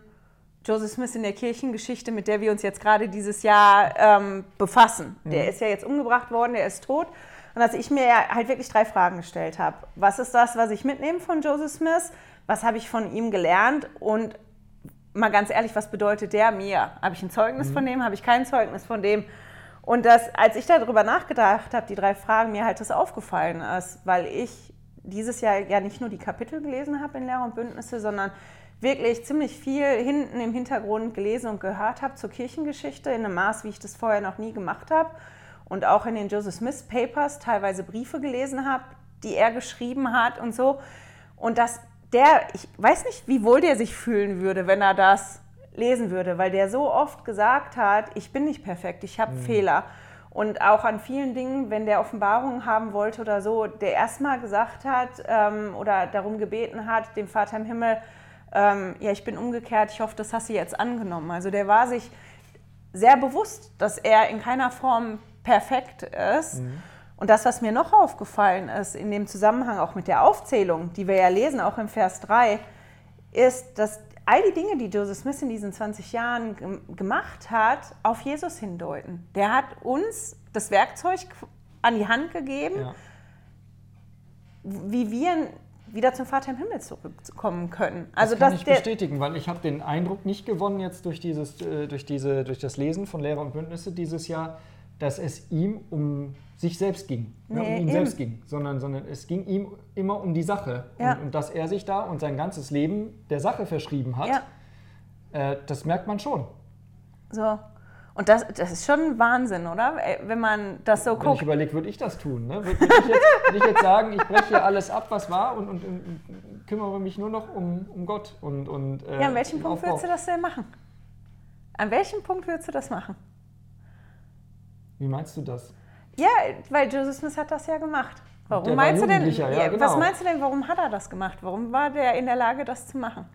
Joseph Smith in der Kirchengeschichte, mit der wir uns jetzt gerade dieses Jahr ähm, befassen. Mhm. Der ist ja jetzt umgebracht worden, der ist tot. Und dass ich mir halt wirklich drei Fragen gestellt habe. Was ist das, was ich mitnehme von Joseph Smith? Was habe ich von ihm gelernt? Und mal ganz ehrlich, was bedeutet der mir? Habe ich ein Zeugnis mhm. von dem? Habe ich kein Zeugnis von dem? Und das, als ich darüber nachgedacht habe, die drei Fragen, mir halt das aufgefallen ist, weil ich dieses Jahr ja nicht nur die Kapitel gelesen habe in Lehrer und Bündnisse, sondern wirklich ziemlich viel hinten im Hintergrund gelesen und gehört habe zur Kirchengeschichte in einem Maß, wie ich das vorher noch nie gemacht habe und auch in den Joseph Smith Papers teilweise Briefe gelesen habe, die er geschrieben hat und so. Und dass der, ich weiß nicht, wie wohl der sich fühlen würde, wenn er das lesen würde, weil der so oft gesagt hat, ich bin nicht perfekt, ich habe mhm. Fehler. Und auch an vielen Dingen, wenn der Offenbarungen haben wollte oder so, der erstmal gesagt hat ähm, oder darum gebeten hat, dem Vater im Himmel, ähm, ja, ich bin umgekehrt, ich hoffe, das hast du jetzt angenommen. Also der war sich sehr bewusst, dass er in keiner Form perfekt ist. Mhm. Und das, was mir noch aufgefallen ist, in dem Zusammenhang auch mit der Aufzählung, die wir ja lesen, auch im Vers 3, ist, dass all die Dinge, die Joseph Smith in diesen 20 Jahren gemacht hat, auf Jesus hindeuten. Der hat uns das Werkzeug an die Hand gegeben, ja. wie wir wieder zum Vater im Himmel zurückkommen können. Also das kann ich bestätigen, weil ich habe den Eindruck nicht gewonnen jetzt durch, dieses, äh, durch, diese, durch das Lesen von Lehrer und Bündnisse dieses Jahr, dass es ihm um sich selbst ging, nee, ne, um ihn eben. selbst ging, sondern, sondern es ging ihm immer um die Sache. Ja. Und, und, dass er sich da und sein ganzes Leben der Sache verschrieben hat, ja. äh, das merkt man schon. So. Und das, das ist schon Wahnsinn, oder? Äh, wenn man das so guckt. Wenn ich überlege, würde ich das tun. Ne? Würde, ich jetzt, ich jetzt, sagen, ich breche hier alles ab, was war und, und, und kümmere mich nur noch um, um Gott. Und, und, äh, ja, an welchem Punkt Aufbau. würdest du das denn machen? An welchem Punkt würdest du das machen? Wie meinst du das? Ja, weil Joseph Smith hat das ja gemacht. Warum der meinst du denn? Ja, genau. Was meinst du denn, warum hat er das gemacht? Warum war der in der Lage, das zu machen?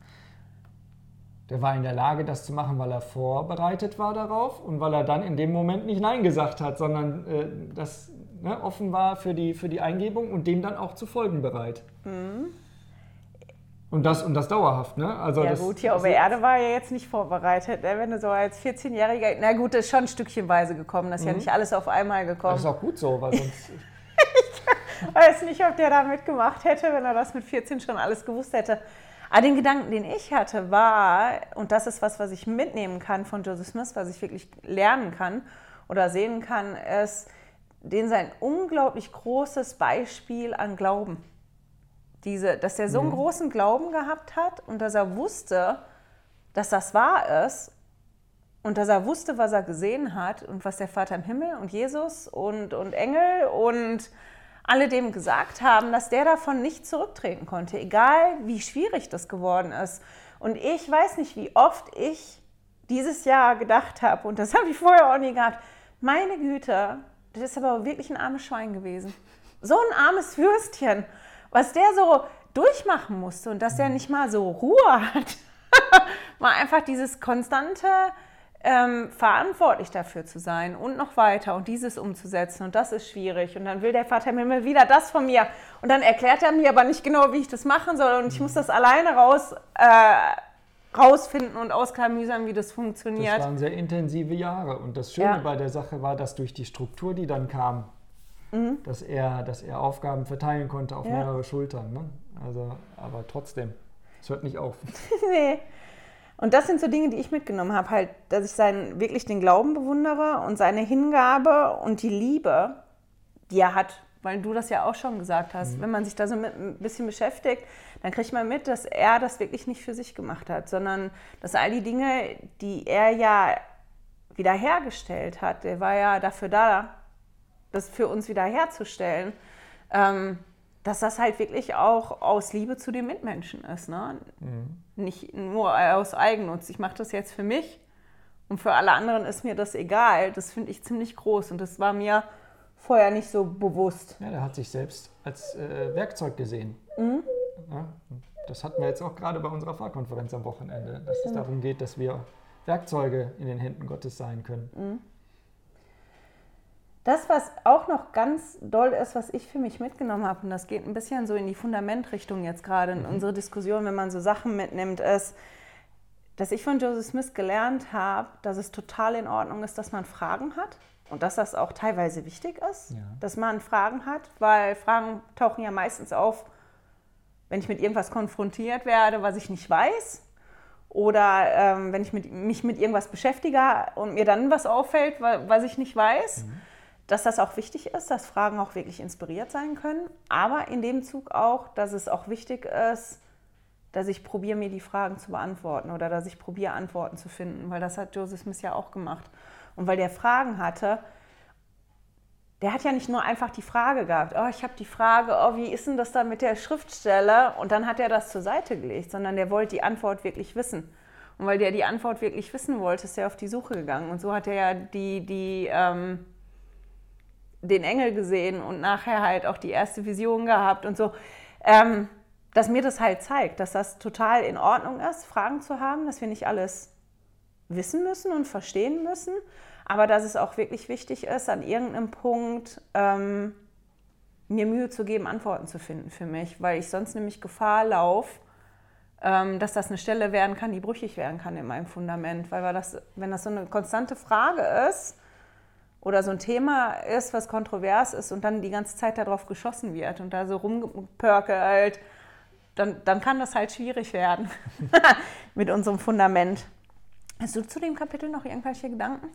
Der war in der Lage, das zu machen, weil er vorbereitet war darauf und weil er dann in dem Moment nicht Nein gesagt hat, sondern äh, das ne, offen war für die, für die Eingebung und dem dann auch zu folgen bereit. Mhm. Und das, und das dauerhaft, ne? Also ja das, gut, hier auf der Erde war ja jetzt nicht vorbereitet. Ne? Wenn du so als 14-Jähriger, na gut, das ist schon ein Stückchenweise gekommen, das ist mhm. ja nicht alles auf einmal gekommen. Das ist auch gut so, weil sonst... weiß nicht, ob der da mitgemacht hätte, wenn er das mit 14 schon alles gewusst hätte. Aber den Gedanken, den ich hatte, war, und das ist was, was ich mitnehmen kann von Joseph Smith, was ich wirklich lernen kann oder sehen kann, ist, den sein unglaublich großes Beispiel an Glauben. Diese, dass er so einen mhm. großen Glauben gehabt hat und dass er wusste, dass das wahr ist und dass er wusste, was er gesehen hat und was der Vater im Himmel und Jesus und, und Engel und alle dem gesagt haben, dass der davon nicht zurücktreten konnte, egal wie schwierig das geworden ist. Und ich weiß nicht, wie oft ich dieses Jahr gedacht habe, und das habe ich vorher auch nie gehabt, meine Güte, das ist aber wirklich ein armes Schwein gewesen. So ein armes Würstchen, was der so durchmachen musste und dass der nicht mal so Ruhe hat. War einfach dieses konstante ähm, verantwortlich dafür zu sein und noch weiter und dieses umzusetzen und das ist schwierig und dann will der Vater mir wieder das von mir und dann erklärt er mir aber nicht genau, wie ich das machen soll und ich muss das alleine raus äh, rausfinden und ausklamüsern, wie das funktioniert. Das waren sehr intensive Jahre und das Schöne ja. bei der Sache war, dass durch die Struktur, die dann kam, mhm. dass, er, dass er Aufgaben verteilen konnte auf ja. mehrere Schultern. Ne? Also, aber trotzdem, es hört nicht auf. nee. Und das sind so Dinge, die ich mitgenommen habe, halt, dass ich seinen, wirklich den Glauben bewundere und seine Hingabe und die Liebe, die er hat, weil du das ja auch schon gesagt hast. Mhm. Wenn man sich da so mit ein bisschen beschäftigt, dann kriegt man mit, dass er das wirklich nicht für sich gemacht hat, sondern dass all die Dinge, die er ja wiederhergestellt hat, der war ja dafür da, das für uns wiederherzustellen. Ähm, dass das halt wirklich auch aus Liebe zu den Mitmenschen ist. Ne? Mhm. Nicht nur aus Eigennutz. Ich mache das jetzt für mich und für alle anderen ist mir das egal. Das finde ich ziemlich groß und das war mir vorher nicht so bewusst. Ja, der hat sich selbst als äh, Werkzeug gesehen. Mhm. Ja, das hatten wir jetzt auch gerade bei unserer Fahrkonferenz am Wochenende, dass es mhm. darum geht, dass wir Werkzeuge in den Händen Gottes sein können. Das, was auch noch ganz doll ist, was ich für mich mitgenommen habe, und das geht ein bisschen so in die Fundamentrichtung jetzt gerade in mhm. unsere Diskussion, wenn man so Sachen mitnimmt, ist, dass ich von Joseph Smith gelernt habe, dass es total in Ordnung ist, dass man Fragen hat und dass das auch teilweise wichtig ist, ja. dass man Fragen hat, weil Fragen tauchen ja meistens auf, wenn ich mit irgendwas konfrontiert werde, was ich nicht weiß. Oder ähm, wenn ich mit, mich mit irgendwas beschäftige und mir dann was auffällt, was ich nicht weiß. Mhm dass das auch wichtig ist, dass Fragen auch wirklich inspiriert sein können, aber in dem Zug auch, dass es auch wichtig ist, dass ich probiere, mir die Fragen zu beantworten oder dass ich probiere, Antworten zu finden, weil das hat Joseph Smith ja auch gemacht. Und weil der Fragen hatte, der hat ja nicht nur einfach die Frage gehabt, oh, ich habe die Frage, oh, wie ist denn das da mit der Schriftstelle? Und dann hat er das zur Seite gelegt, sondern der wollte die Antwort wirklich wissen. Und weil der die Antwort wirklich wissen wollte, ist er auf die Suche gegangen. Und so hat er ja die, die ähm, den Engel gesehen und nachher halt auch die erste Vision gehabt und so. Ähm, dass mir das halt zeigt, dass das total in Ordnung ist, Fragen zu haben, dass wir nicht alles wissen müssen und verstehen müssen, aber dass es auch wirklich wichtig ist, an irgendeinem Punkt ähm, mir Mühe zu geben, Antworten zu finden für mich, weil ich sonst nämlich Gefahr laufe, ähm, dass das eine Stelle werden kann, die brüchig werden kann in meinem Fundament, weil das, wenn das so eine konstante Frage ist, oder so ein Thema ist, was kontrovers ist und dann die ganze Zeit darauf geschossen wird und da so rumpörkelt, dann, dann kann das halt schwierig werden mit unserem Fundament. Hast du zu dem Kapitel noch irgendwelche Gedanken?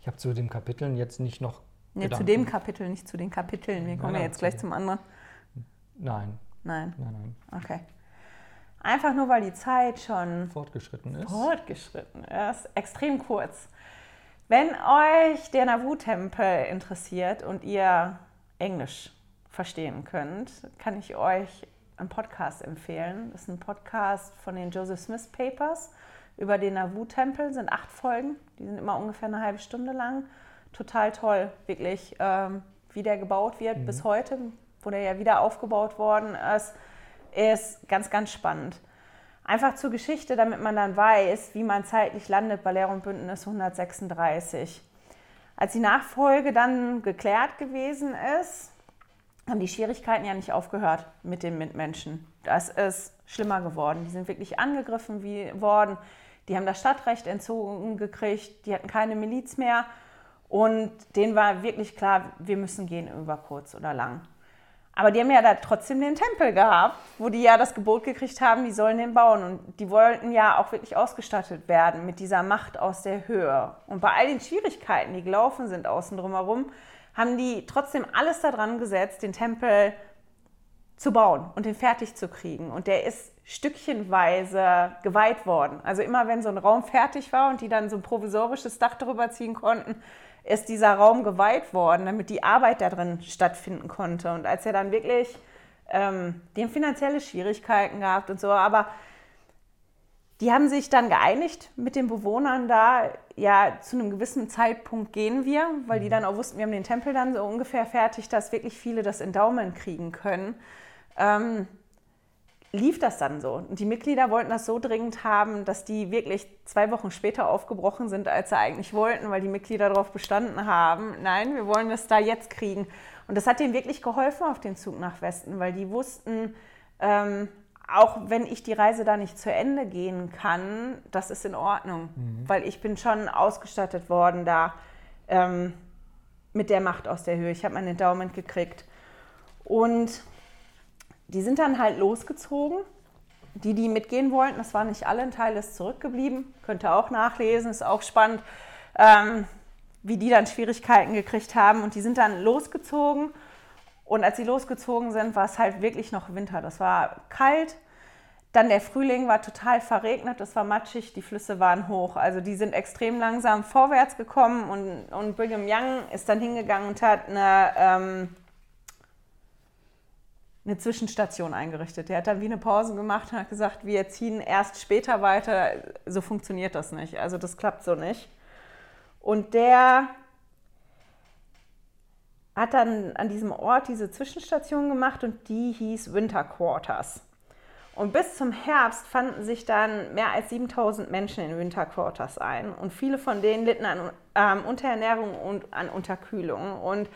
Ich habe zu dem Kapitel jetzt nicht noch. Nee, Gedanken. zu dem Kapitel, nicht zu den Kapiteln. Wir kommen ja jetzt gleich zum anderen. Nein. Nein. Nein, nein. Okay. Einfach nur, weil die Zeit schon fortgeschritten ist. Fortgeschritten ist. Extrem kurz. Wenn euch der Navu-Tempel interessiert und ihr Englisch verstehen könnt, kann ich euch einen Podcast empfehlen. Das ist ein Podcast von den Joseph Smith Papers über den Navu-Tempel. sind acht Folgen, die sind immer ungefähr eine halbe Stunde lang. Total toll, wirklich, ähm, wie der gebaut wird mhm. bis heute, wo der ja wieder aufgebaut worden ist, ist ganz, ganz spannend. Einfach zur Geschichte, damit man dann weiß, wie man zeitlich landet bei Lehr- und Bündnis 136. Als die Nachfolge dann geklärt gewesen ist, haben die Schwierigkeiten ja nicht aufgehört mit den Mitmenschen. Das ist schlimmer geworden. Die sind wirklich angegriffen worden. Die haben das Stadtrecht entzogen gekriegt. Die hatten keine Miliz mehr. Und denen war wirklich klar, wir müssen gehen über kurz oder lang. Aber die haben ja da trotzdem den Tempel gehabt, wo die ja das Gebot gekriegt haben, die sollen den bauen. Und die wollten ja auch wirklich ausgestattet werden mit dieser Macht aus der Höhe. Und bei all den Schwierigkeiten, die gelaufen sind außen drumherum, haben die trotzdem alles daran gesetzt, den Tempel zu bauen und den fertig zu kriegen. Und der ist stückchenweise geweiht worden. Also immer wenn so ein Raum fertig war und die dann so ein provisorisches Dach darüber ziehen konnten, ist dieser Raum geweiht worden, damit die Arbeit da drin stattfinden konnte. Und als er dann wirklich, ähm, die haben finanzielle Schwierigkeiten gehabt und so, aber die haben sich dann geeinigt mit den Bewohnern da, ja, zu einem gewissen Zeitpunkt gehen wir, weil die mhm. dann auch wussten, wir haben den Tempel dann so ungefähr fertig, dass wirklich viele das Endowment kriegen können ähm, lief das dann so. Und die Mitglieder wollten das so dringend haben, dass die wirklich zwei Wochen später aufgebrochen sind, als sie eigentlich wollten, weil die Mitglieder darauf bestanden haben, nein, wir wollen das da jetzt kriegen. Und das hat denen wirklich geholfen auf den Zug nach Westen, weil die wussten, ähm, auch wenn ich die Reise da nicht zu Ende gehen kann, das ist in Ordnung, mhm. weil ich bin schon ausgestattet worden da ähm, mit der Macht aus der Höhe. Ich habe mein Endowment gekriegt. Und die sind dann halt losgezogen. Die, die mitgehen wollten, das waren nicht alle, ein Teil ist zurückgeblieben. Könnt ihr auch nachlesen, ist auch spannend, ähm, wie die dann Schwierigkeiten gekriegt haben. Und die sind dann losgezogen. Und als sie losgezogen sind, war es halt wirklich noch Winter. Das war kalt. Dann der Frühling war total verregnet, es war matschig, die Flüsse waren hoch. Also die sind extrem langsam vorwärts gekommen und, und Brigham Young ist dann hingegangen und hat eine ähm, eine Zwischenstation eingerichtet. Er hat dann wie eine Pause gemacht und hat gesagt, wir ziehen erst später weiter. So funktioniert das nicht. Also das klappt so nicht. Und der hat dann an diesem Ort diese Zwischenstation gemacht und die hieß Winter Quarters. Und bis zum Herbst fanden sich dann mehr als 7000 Menschen in Winter Quarters ein. Und viele von denen litten an ähm, Unterernährung und an Unterkühlung. Und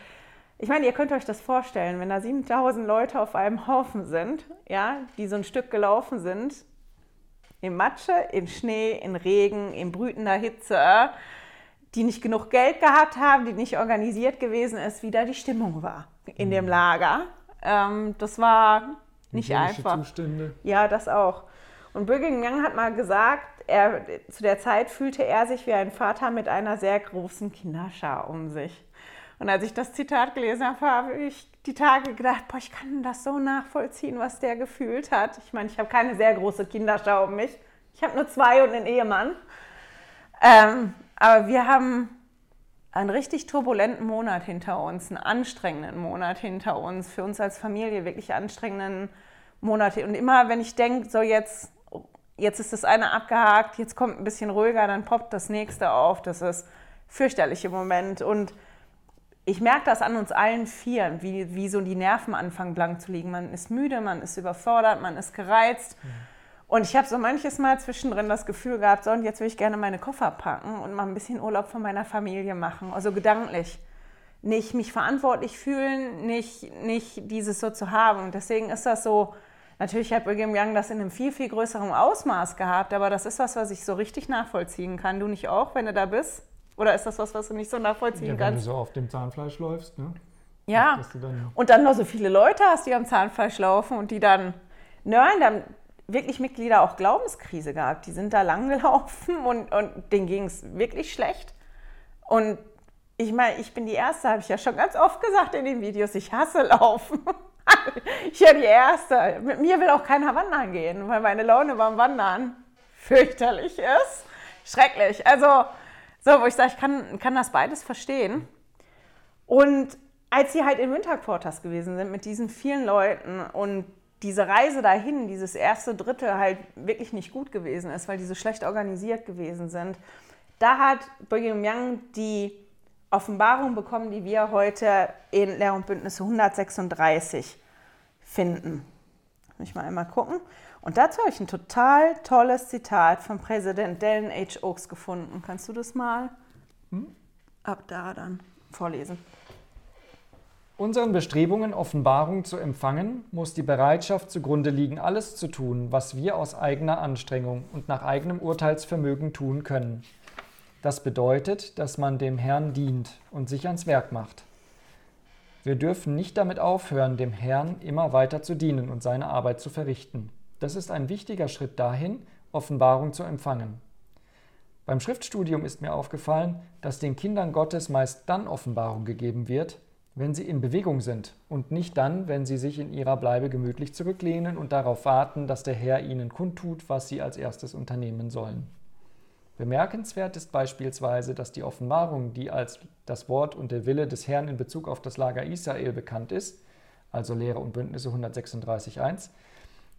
ich meine, ihr könnt euch das vorstellen, wenn da 7000 Leute auf einem Haufen sind, ja, die so ein Stück gelaufen sind, in Matsche, in Schnee, in Regen, in brütender Hitze, die nicht genug Geld gehabt haben, die nicht organisiert gewesen ist, wie da die Stimmung war in dem mhm. Lager. Ähm, das war nicht einfach. Zustände. Ja, das auch. Und Brigham Young hat mal gesagt, er, zu der Zeit fühlte er sich wie ein Vater mit einer sehr großen Kinderschar um sich. Und als ich das Zitat gelesen habe, habe ich die Tage gedacht, boah, ich kann das so nachvollziehen, was der gefühlt hat. Ich meine, ich habe keine sehr große Kinderschau um mich. Ich habe nur zwei und einen Ehemann. Ähm, aber wir haben einen richtig turbulenten Monat hinter uns, einen anstrengenden Monat hinter uns, für uns als Familie wirklich anstrengenden Monat. Und immer, wenn ich denke, so jetzt, jetzt ist das eine abgehakt, jetzt kommt ein bisschen ruhiger, dann poppt das nächste auf. Das ist fürchterlich im Moment. Und ich merke das an uns allen vier, wie, wie so die Nerven anfangen blank zu liegen. Man ist müde, man ist überfordert, man ist gereizt. Mhm. Und ich habe so manches Mal zwischendrin das Gefühl gehabt, so und jetzt will ich gerne meine Koffer packen und mal ein bisschen Urlaub von meiner Familie machen. Also gedanklich. Nicht mich verantwortlich fühlen, nicht, nicht dieses so zu haben. Und deswegen ist das so, natürlich hat Brigham Young das in einem viel, viel größeren Ausmaß gehabt, aber das ist was, was ich so richtig nachvollziehen kann. Du nicht auch, wenn du da bist? Oder ist das was, was du nicht so nachvollziehen ja, kannst? Wenn du so auf dem Zahnfleisch läufst, ne? Ja. Dann und dann noch so viele Leute hast, die am Zahnfleisch laufen und die dann nörgeln. Dann wirklich Mitglieder auch Glaubenskrise gehabt. Die sind da lang gelaufen und, und denen ging es wirklich schlecht. Und ich meine, ich bin die Erste, habe ich ja schon ganz oft gesagt in den Videos, ich hasse Laufen. ich bin die Erste. Mit mir will auch keiner wandern gehen, weil meine Laune beim Wandern fürchterlich ist. Schrecklich. Also so, wo ich sage, ich kann, kann das beides verstehen. Und als sie halt in Winterquarters gewesen sind mit diesen vielen Leuten und diese Reise dahin, dieses erste Drittel halt wirklich nicht gut gewesen ist, weil die so schlecht organisiert gewesen sind, da hat Brigham Young die Offenbarung bekommen, die wir heute in Lehr- und Bündnisse 136 finden. Muss ich mal einmal gucken. Und dazu habe ich ein total tolles Zitat von Präsident Dallin H. Oaks gefunden. Kannst du das mal hm? ab da dann vorlesen? Unseren Bestrebungen, Offenbarung zu empfangen, muss die Bereitschaft zugrunde liegen, alles zu tun, was wir aus eigener Anstrengung und nach eigenem Urteilsvermögen tun können. Das bedeutet, dass man dem Herrn dient und sich ans Werk macht. Wir dürfen nicht damit aufhören, dem Herrn immer weiter zu dienen und seine Arbeit zu verrichten. Das ist ein wichtiger Schritt dahin, Offenbarung zu empfangen. Beim Schriftstudium ist mir aufgefallen, dass den Kindern Gottes meist dann Offenbarung gegeben wird, wenn sie in Bewegung sind und nicht dann, wenn sie sich in ihrer Bleibe gemütlich zurücklehnen und darauf warten, dass der Herr ihnen kundtut, was sie als erstes unternehmen sollen. Bemerkenswert ist beispielsweise, dass die Offenbarung, die als das Wort und der Wille des Herrn in Bezug auf das Lager Israel bekannt ist, also Lehre und Bündnisse 136.1,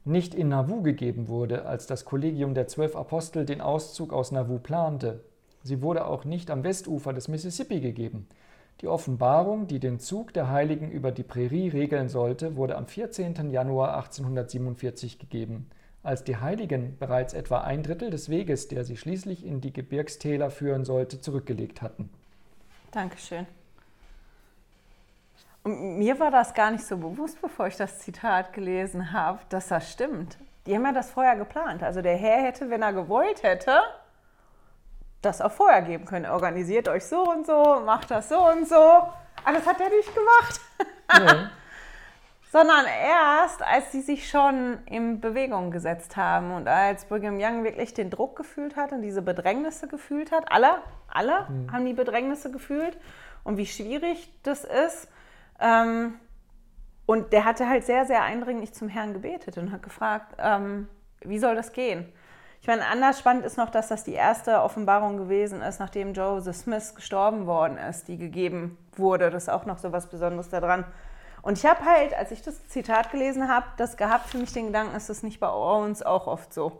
nicht in Nauvoo gegeben wurde, als das Kollegium der zwölf Apostel den Auszug aus Nauvoo plante. Sie wurde auch nicht am Westufer des Mississippi gegeben. Die Offenbarung, die den Zug der Heiligen über die Prärie regeln sollte, wurde am 14. Januar 1847 gegeben, als die Heiligen bereits etwa ein Drittel des Weges, der sie schließlich in die Gebirgstäler führen sollte, zurückgelegt hatten. Dankeschön. Und mir war das gar nicht so bewusst, bevor ich das Zitat gelesen habe, dass das stimmt. Die haben ja das vorher geplant. Also der Herr hätte, wenn er gewollt hätte, das auch vorher geben können. Organisiert euch so und so, macht das so und so. Aber das hat er nicht gemacht. Nee. Sondern erst, als sie sich schon in Bewegung gesetzt haben und als Brigham Young wirklich den Druck gefühlt hat und diese Bedrängnisse gefühlt hat. Alle, alle mhm. haben die Bedrängnisse gefühlt und wie schwierig das ist. Ähm, und der hatte halt sehr, sehr eindringlich zum Herrn gebetet und hat gefragt, ähm, wie soll das gehen? Ich meine, anders spannend ist noch, dass das die erste Offenbarung gewesen ist, nachdem Joseph Smith gestorben worden ist, die gegeben wurde. Das ist auch noch so was Besonderes daran. Und ich habe halt, als ich das Zitat gelesen habe, das gehabt für mich den Gedanken, ist das nicht bei uns auch oft so?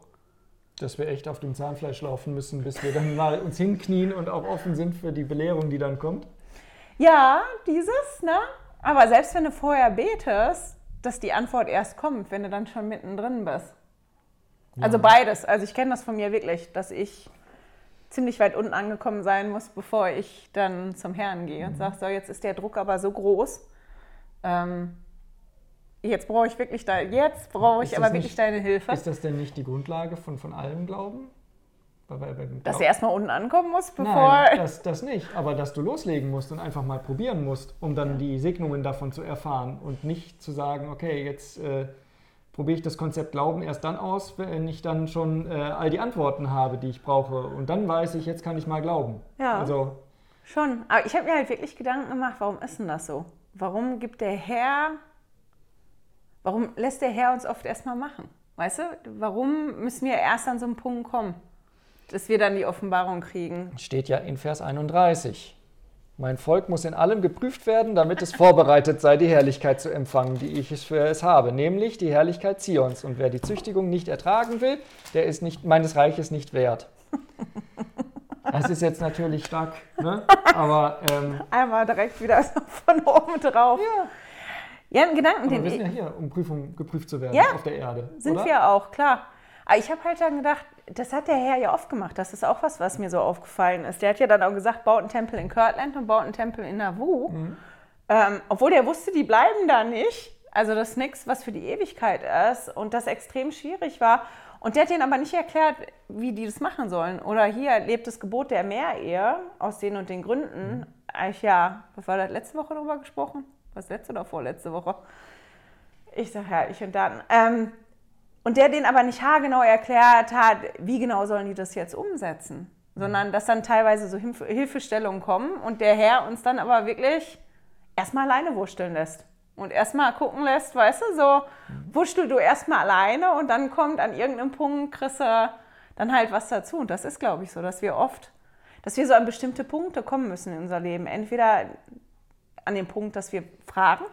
Dass wir echt auf dem Zahnfleisch laufen müssen, bis wir dann mal uns hinknien und auch offen sind für die Belehrung, die dann kommt? Ja, dieses, ne? Aber selbst wenn du vorher betest, dass die Antwort erst kommt, wenn du dann schon mittendrin bist. Also beides. Also ich kenne das von mir wirklich, dass ich ziemlich weit unten angekommen sein muss, bevor ich dann zum Herrn gehe und mhm. sage, so, jetzt ist der Druck aber so groß. Ähm, jetzt brauche ich wirklich da, jetzt brauche ich aber nicht, wirklich deine Hilfe. Ist das denn nicht die Grundlage von, von allem Glauben? Dass er erstmal unten ankommen muss, bevor. Nein, das, das nicht. Aber dass du loslegen musst und einfach mal probieren musst, um dann ja. die Segnungen davon zu erfahren und nicht zu sagen, okay, jetzt. Äh, probiere ich das Konzept Glauben erst dann aus, wenn ich dann schon äh, all die Antworten habe, die ich brauche. Und dann weiß ich, jetzt kann ich mal glauben. Ja. Also, schon. Aber ich habe mir halt wirklich Gedanken gemacht, warum ist denn das so? Warum gibt der Herr, warum lässt der Herr uns oft erstmal machen? Weißt du, warum müssen wir erst an so einen Punkt kommen, dass wir dann die Offenbarung kriegen? Steht ja in Vers 31. Mein Volk muss in allem geprüft werden, damit es vorbereitet sei, die Herrlichkeit zu empfangen, die ich für es habe, nämlich die Herrlichkeit Zions. Und wer die Züchtigung nicht ertragen will, der ist nicht, meines Reiches nicht wert. Das ist jetzt natürlich stark, ne? aber... Ähm, Einmal direkt wieder von oben drauf. Ja. Ja, ein Gedanken, aber den wir sind ja hier, um Prüfung, geprüft zu werden ja, auf der Erde. Sind oder? wir auch, klar. Aber ich habe halt dann gedacht, das hat der Herr ja oft gemacht. Das ist auch was, was mir so aufgefallen ist. Der hat ja dann auch gesagt, baut einen Tempel in Kirtland und baut einen Tempel in Nauvoo. Mhm. Ähm, obwohl der wusste, die bleiben da nicht. Also das ist nichts, was für die Ewigkeit ist und das extrem schwierig war. Und der hat denen aber nicht erklärt, wie die das machen sollen. Oder hier lebt das Gebot der Mehrehe aus den und den Gründen. Mhm. Ich, ja, was war das letzte Woche darüber gesprochen? Was letzte oder vorletzte Woche? Ich sage ja, ich und dann. Ähm, und der den aber nicht haargenau erklärt hat, wie genau sollen die das jetzt umsetzen, sondern dass dann teilweise so Hilfestellungen kommen und der Herr uns dann aber wirklich erstmal alleine wursteln lässt und erstmal gucken lässt, weißt du, so wurschtel du erstmal alleine und dann kommt an irgendeinem Punkt, kriegst du dann halt was dazu. Und das ist, glaube ich, so, dass wir oft, dass wir so an bestimmte Punkte kommen müssen in unser Leben. Entweder an den Punkt, dass wir fragen,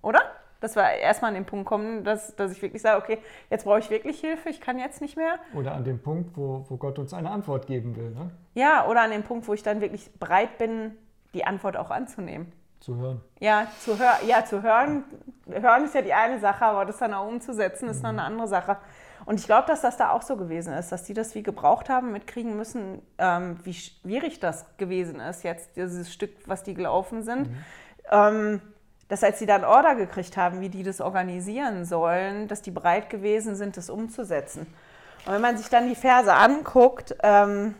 oder? Dass wir erstmal an den Punkt kommen, dass, dass ich wirklich sage, okay, jetzt brauche ich wirklich Hilfe, ich kann jetzt nicht mehr. Oder an dem Punkt, wo, wo Gott uns eine Antwort geben will. Ne? Ja, oder an dem Punkt, wo ich dann wirklich bereit bin, die Antwort auch anzunehmen. Zu hören. Ja, zu, hör ja, zu hören. Hören ist ja die eine Sache, aber das dann auch umzusetzen, ist mhm. dann eine andere Sache. Und ich glaube, dass das da auch so gewesen ist, dass die das wie gebraucht haben, mitkriegen müssen, ähm, wie schwierig das gewesen ist, jetzt dieses Stück, was die gelaufen sind. Mhm. Ähm, dass als sie dann Order gekriegt haben, wie die das organisieren sollen, dass die bereit gewesen sind, das umzusetzen. Und wenn man sich dann die Verse anguckt, ähm,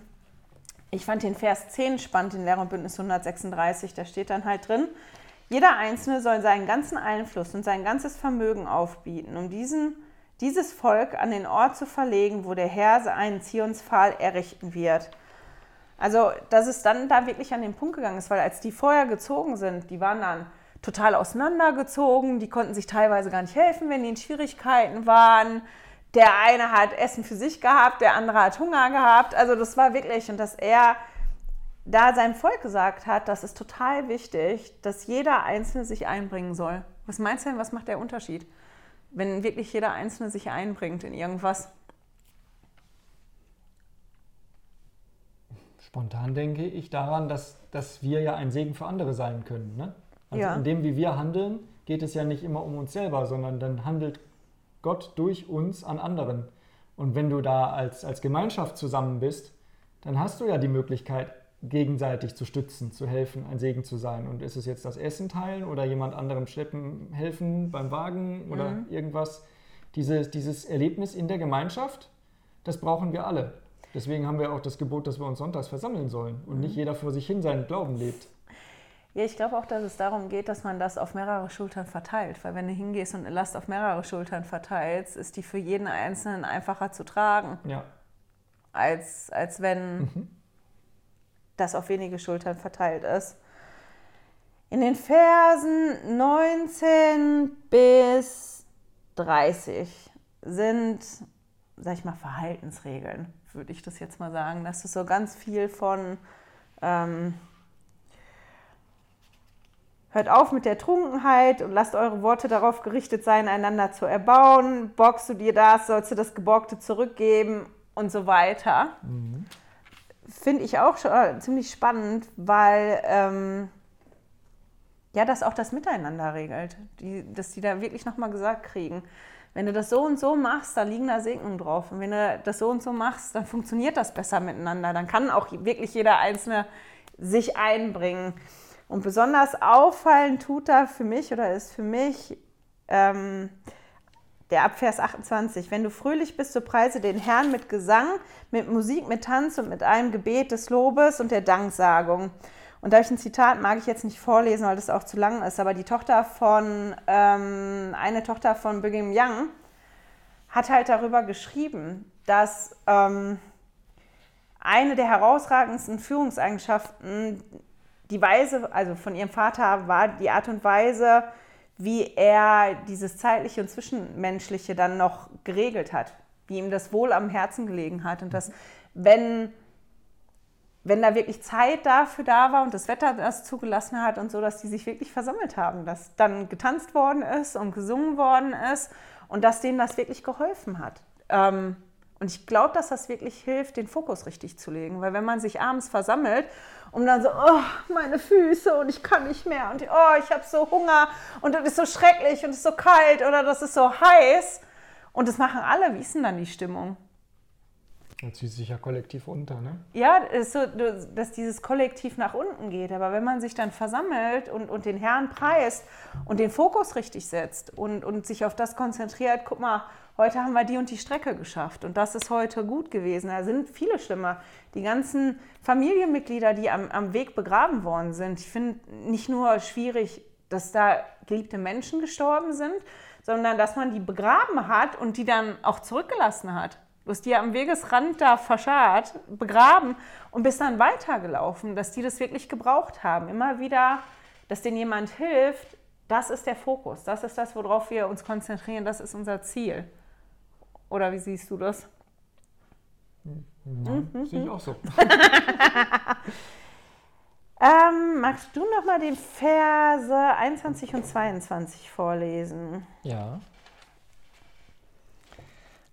ich fand den Vers 10 spannend in Lehrer und Bündnis 136, da steht dann halt drin, Jeder Einzelne soll seinen ganzen Einfluss und sein ganzes Vermögen aufbieten, um diesen, dieses Volk an den Ort zu verlegen, wo der Herr einen Zionspfahl errichten wird. Also, dass es dann da wirklich an den Punkt gegangen ist, weil als die vorher gezogen sind, die waren dann total auseinandergezogen, die konnten sich teilweise gar nicht helfen, wenn die in Schwierigkeiten waren. Der eine hat Essen für sich gehabt, der andere hat Hunger gehabt. Also das war wirklich, und dass er da seinem Volk gesagt hat, das ist total wichtig, dass jeder Einzelne sich einbringen soll. Was meinst du denn, was macht der Unterschied, wenn wirklich jeder Einzelne sich einbringt in irgendwas? Spontan denke ich daran, dass, dass wir ja ein Segen für andere sein können. Ne? Also ja. in dem, wie wir handeln, geht es ja nicht immer um uns selber, sondern dann handelt Gott durch uns an anderen. Und wenn du da als, als Gemeinschaft zusammen bist, dann hast du ja die Möglichkeit, gegenseitig zu stützen, zu helfen, ein Segen zu sein. Und ist es jetzt das Essen teilen oder jemand anderem schleppen, helfen beim Wagen oder mhm. irgendwas? Dieses, dieses Erlebnis in der Gemeinschaft, das brauchen wir alle. Deswegen haben wir auch das Gebot, dass wir uns sonntags versammeln sollen und mhm. nicht jeder vor sich hin seinen Glauben lebt. Ja, ich glaube auch, dass es darum geht, dass man das auf mehrere Schultern verteilt. Weil wenn du hingehst und eine Last auf mehrere Schultern verteilst, ist die für jeden Einzelnen einfacher zu tragen. Ja. Als, als wenn mhm. das auf wenige Schultern verteilt ist. In den Versen 19 bis 30 sind, sag ich mal, Verhaltensregeln, würde ich das jetzt mal sagen. Das ist so ganz viel von. Ähm, Hört auf mit der Trunkenheit und lasst eure Worte darauf gerichtet sein, einander zu erbauen. Borgst du dir das, sollst du das Geborgte zurückgeben und so weiter. Mhm. Finde ich auch schon äh, ziemlich spannend, weil ähm, ja, das auch das Miteinander regelt. Die, dass die da wirklich nochmal gesagt kriegen, wenn du das so und so machst, dann liegen da Segnungen drauf. Und wenn du das so und so machst, dann funktioniert das besser miteinander. Dann kann auch wirklich jeder Einzelne sich einbringen. Und besonders auffallend tut da für mich oder ist für mich ähm, der Abvers 28. Wenn du fröhlich bist, so preise den Herrn mit Gesang, mit Musik, mit Tanz und mit einem Gebet des Lobes und der Danksagung. Und da ich ein Zitat mag ich jetzt nicht vorlesen, weil das auch zu lang ist, aber die Tochter von, ähm, eine Tochter von Brigham Young hat halt darüber geschrieben, dass ähm, eine der herausragendsten Führungseigenschaften die Weise, also von ihrem Vater war die Art und Weise, wie er dieses zeitliche und zwischenmenschliche dann noch geregelt hat, wie ihm das wohl am Herzen gelegen hat und dass wenn wenn da wirklich Zeit dafür da war und das Wetter das zugelassen hat und so, dass die sich wirklich versammelt haben, dass dann getanzt worden ist und gesungen worden ist und dass denen das wirklich geholfen hat. Ähm, und ich glaube, dass das wirklich hilft, den Fokus richtig zu legen, weil wenn man sich abends versammelt und dann so, oh, meine Füße und ich kann nicht mehr und oh, ich habe so Hunger und das ist so schrecklich und es ist so kalt oder das ist so heiß und das machen alle. Wie ist denn dann die Stimmung? Das zieht sich ja kollektiv unter, ne? Ja, so, dass dieses Kollektiv nach unten geht. Aber wenn man sich dann versammelt und, und den Herrn preist und den Fokus richtig setzt und, und sich auf das konzentriert, guck mal, heute haben wir die und die Strecke geschafft und das ist heute gut gewesen. Da sind viele schlimmer. Die ganzen Familienmitglieder, die am, am Weg begraben worden sind. Ich finde nicht nur schwierig, dass da geliebte Menschen gestorben sind, sondern dass man die begraben hat und die dann auch zurückgelassen hat. Du hast die am Wegesrand da verscharrt, begraben und bist dann weitergelaufen, dass die das wirklich gebraucht haben. Immer wieder, dass denen jemand hilft, das ist der Fokus, das ist das, worauf wir uns konzentrieren, das ist unser Ziel. Oder wie siehst du das? Ja, mhm. Sehe ich auch so. ähm, magst du noch mal die Verse 21 und 22 vorlesen? Ja.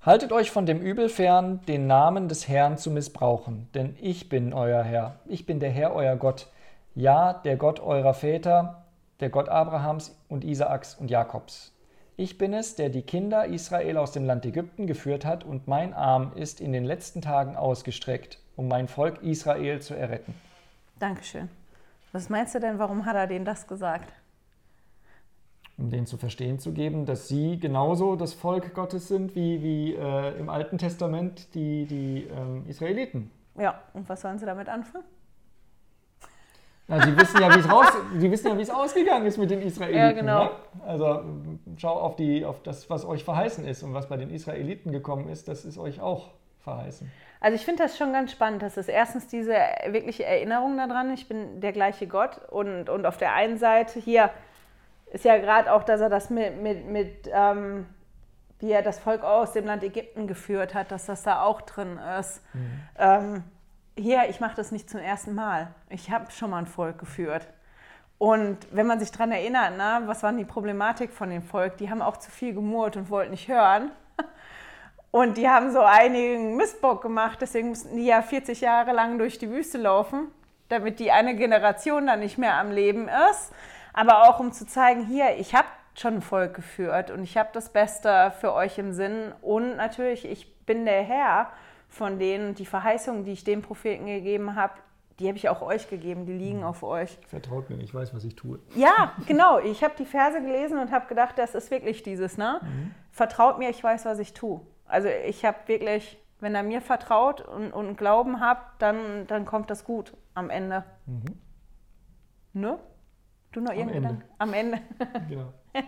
Haltet euch von dem Übel fern, den Namen des Herrn zu missbrauchen, denn ich bin euer Herr, ich bin der Herr euer Gott, ja, der Gott eurer Väter, der Gott Abrahams und Isaaks und Jakobs. Ich bin es, der die Kinder Israel aus dem Land Ägypten geführt hat, und mein Arm ist in den letzten Tagen ausgestreckt, um mein Volk Israel zu erretten. Dankeschön. Was meinst du denn, warum hat er denen das gesagt? Um denen zu verstehen zu geben, dass sie genauso das Volk Gottes sind wie, wie äh, im Alten Testament die, die ähm, Israeliten. Ja, und was sollen sie damit anfangen? Na, sie wissen ja, wie es raus, sie wissen ja, wie es ausgegangen ist mit den Israeliten. Ja, genau. Ne? Also schau auf, die, auf das, was euch verheißen ist und was bei den Israeliten gekommen ist, das ist euch auch verheißen. Also ich finde das schon ganz spannend. Das ist erstens diese wirkliche Erinnerung daran, ich bin der gleiche Gott. Und, und auf der einen Seite hier ist ja gerade auch, dass er das mit, mit, mit ähm, wie er das Volk aus dem Land Ägypten geführt hat, dass das da auch drin ist. Mhm. Ähm, hier, ich mache das nicht zum ersten Mal. Ich habe schon mal ein Volk geführt. Und wenn man sich daran erinnert, na, was war die Problematik von dem Volk? Die haben auch zu viel gemurrt und wollten nicht hören. Und die haben so einigen Mistbock gemacht, deswegen mussten die ja 40 Jahre lang durch die Wüste laufen, damit die eine Generation dann nicht mehr am Leben ist. Aber auch um zu zeigen, hier, ich habe schon ein Volk geführt und ich habe das Beste für euch im Sinn. Und natürlich, ich bin der Herr von denen, die Verheißungen, die ich dem Propheten gegeben habe, die habe ich auch euch gegeben, die liegen auf euch. Vertraut mir, ich weiß, was ich tue. Ja, genau. Ich habe die Verse gelesen und habe gedacht, das ist wirklich dieses, ne? Mhm. Vertraut mir, ich weiß, was ich tue. Also ich habe wirklich, wenn er mir vertraut und, und Glauben habt, dann, dann kommt das gut am Ende. Mhm. Ne? Du noch irgendeinen? Am Ende. Genau.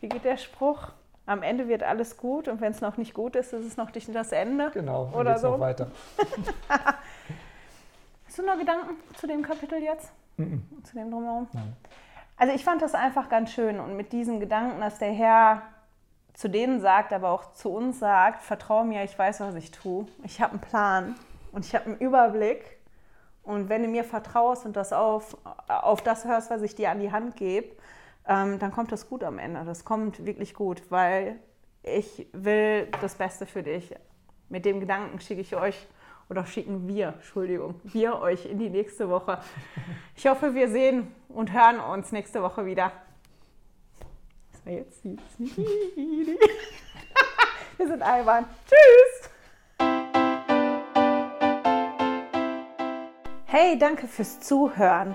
Wie geht der Spruch? Am Ende wird alles gut und wenn es noch nicht gut ist, ist es noch nicht das Ende. Genau, oder geht's so. noch weiter. Hast du noch Gedanken zu dem Kapitel jetzt? Mm -mm. Zu dem drumherum? Nein. Also ich fand das einfach ganz schön und mit diesen Gedanken, dass der Herr zu denen sagt, aber auch zu uns sagt, vertraue mir, ich weiß, was ich tue. Ich habe einen Plan und ich habe einen Überblick. Und wenn du mir vertraust und das auf, auf das hörst, was ich dir an die Hand gebe, ähm, dann kommt das gut am Ende. Das kommt wirklich gut, weil ich will das Beste für dich. Mit dem Gedanken schicke ich euch oder schicken wir, Entschuldigung, wir euch in die nächste Woche. Ich hoffe, wir sehen und hören uns nächste Woche wieder war jetzt süß. Wir sind albern. Tschüss. Hey, danke fürs Zuhören.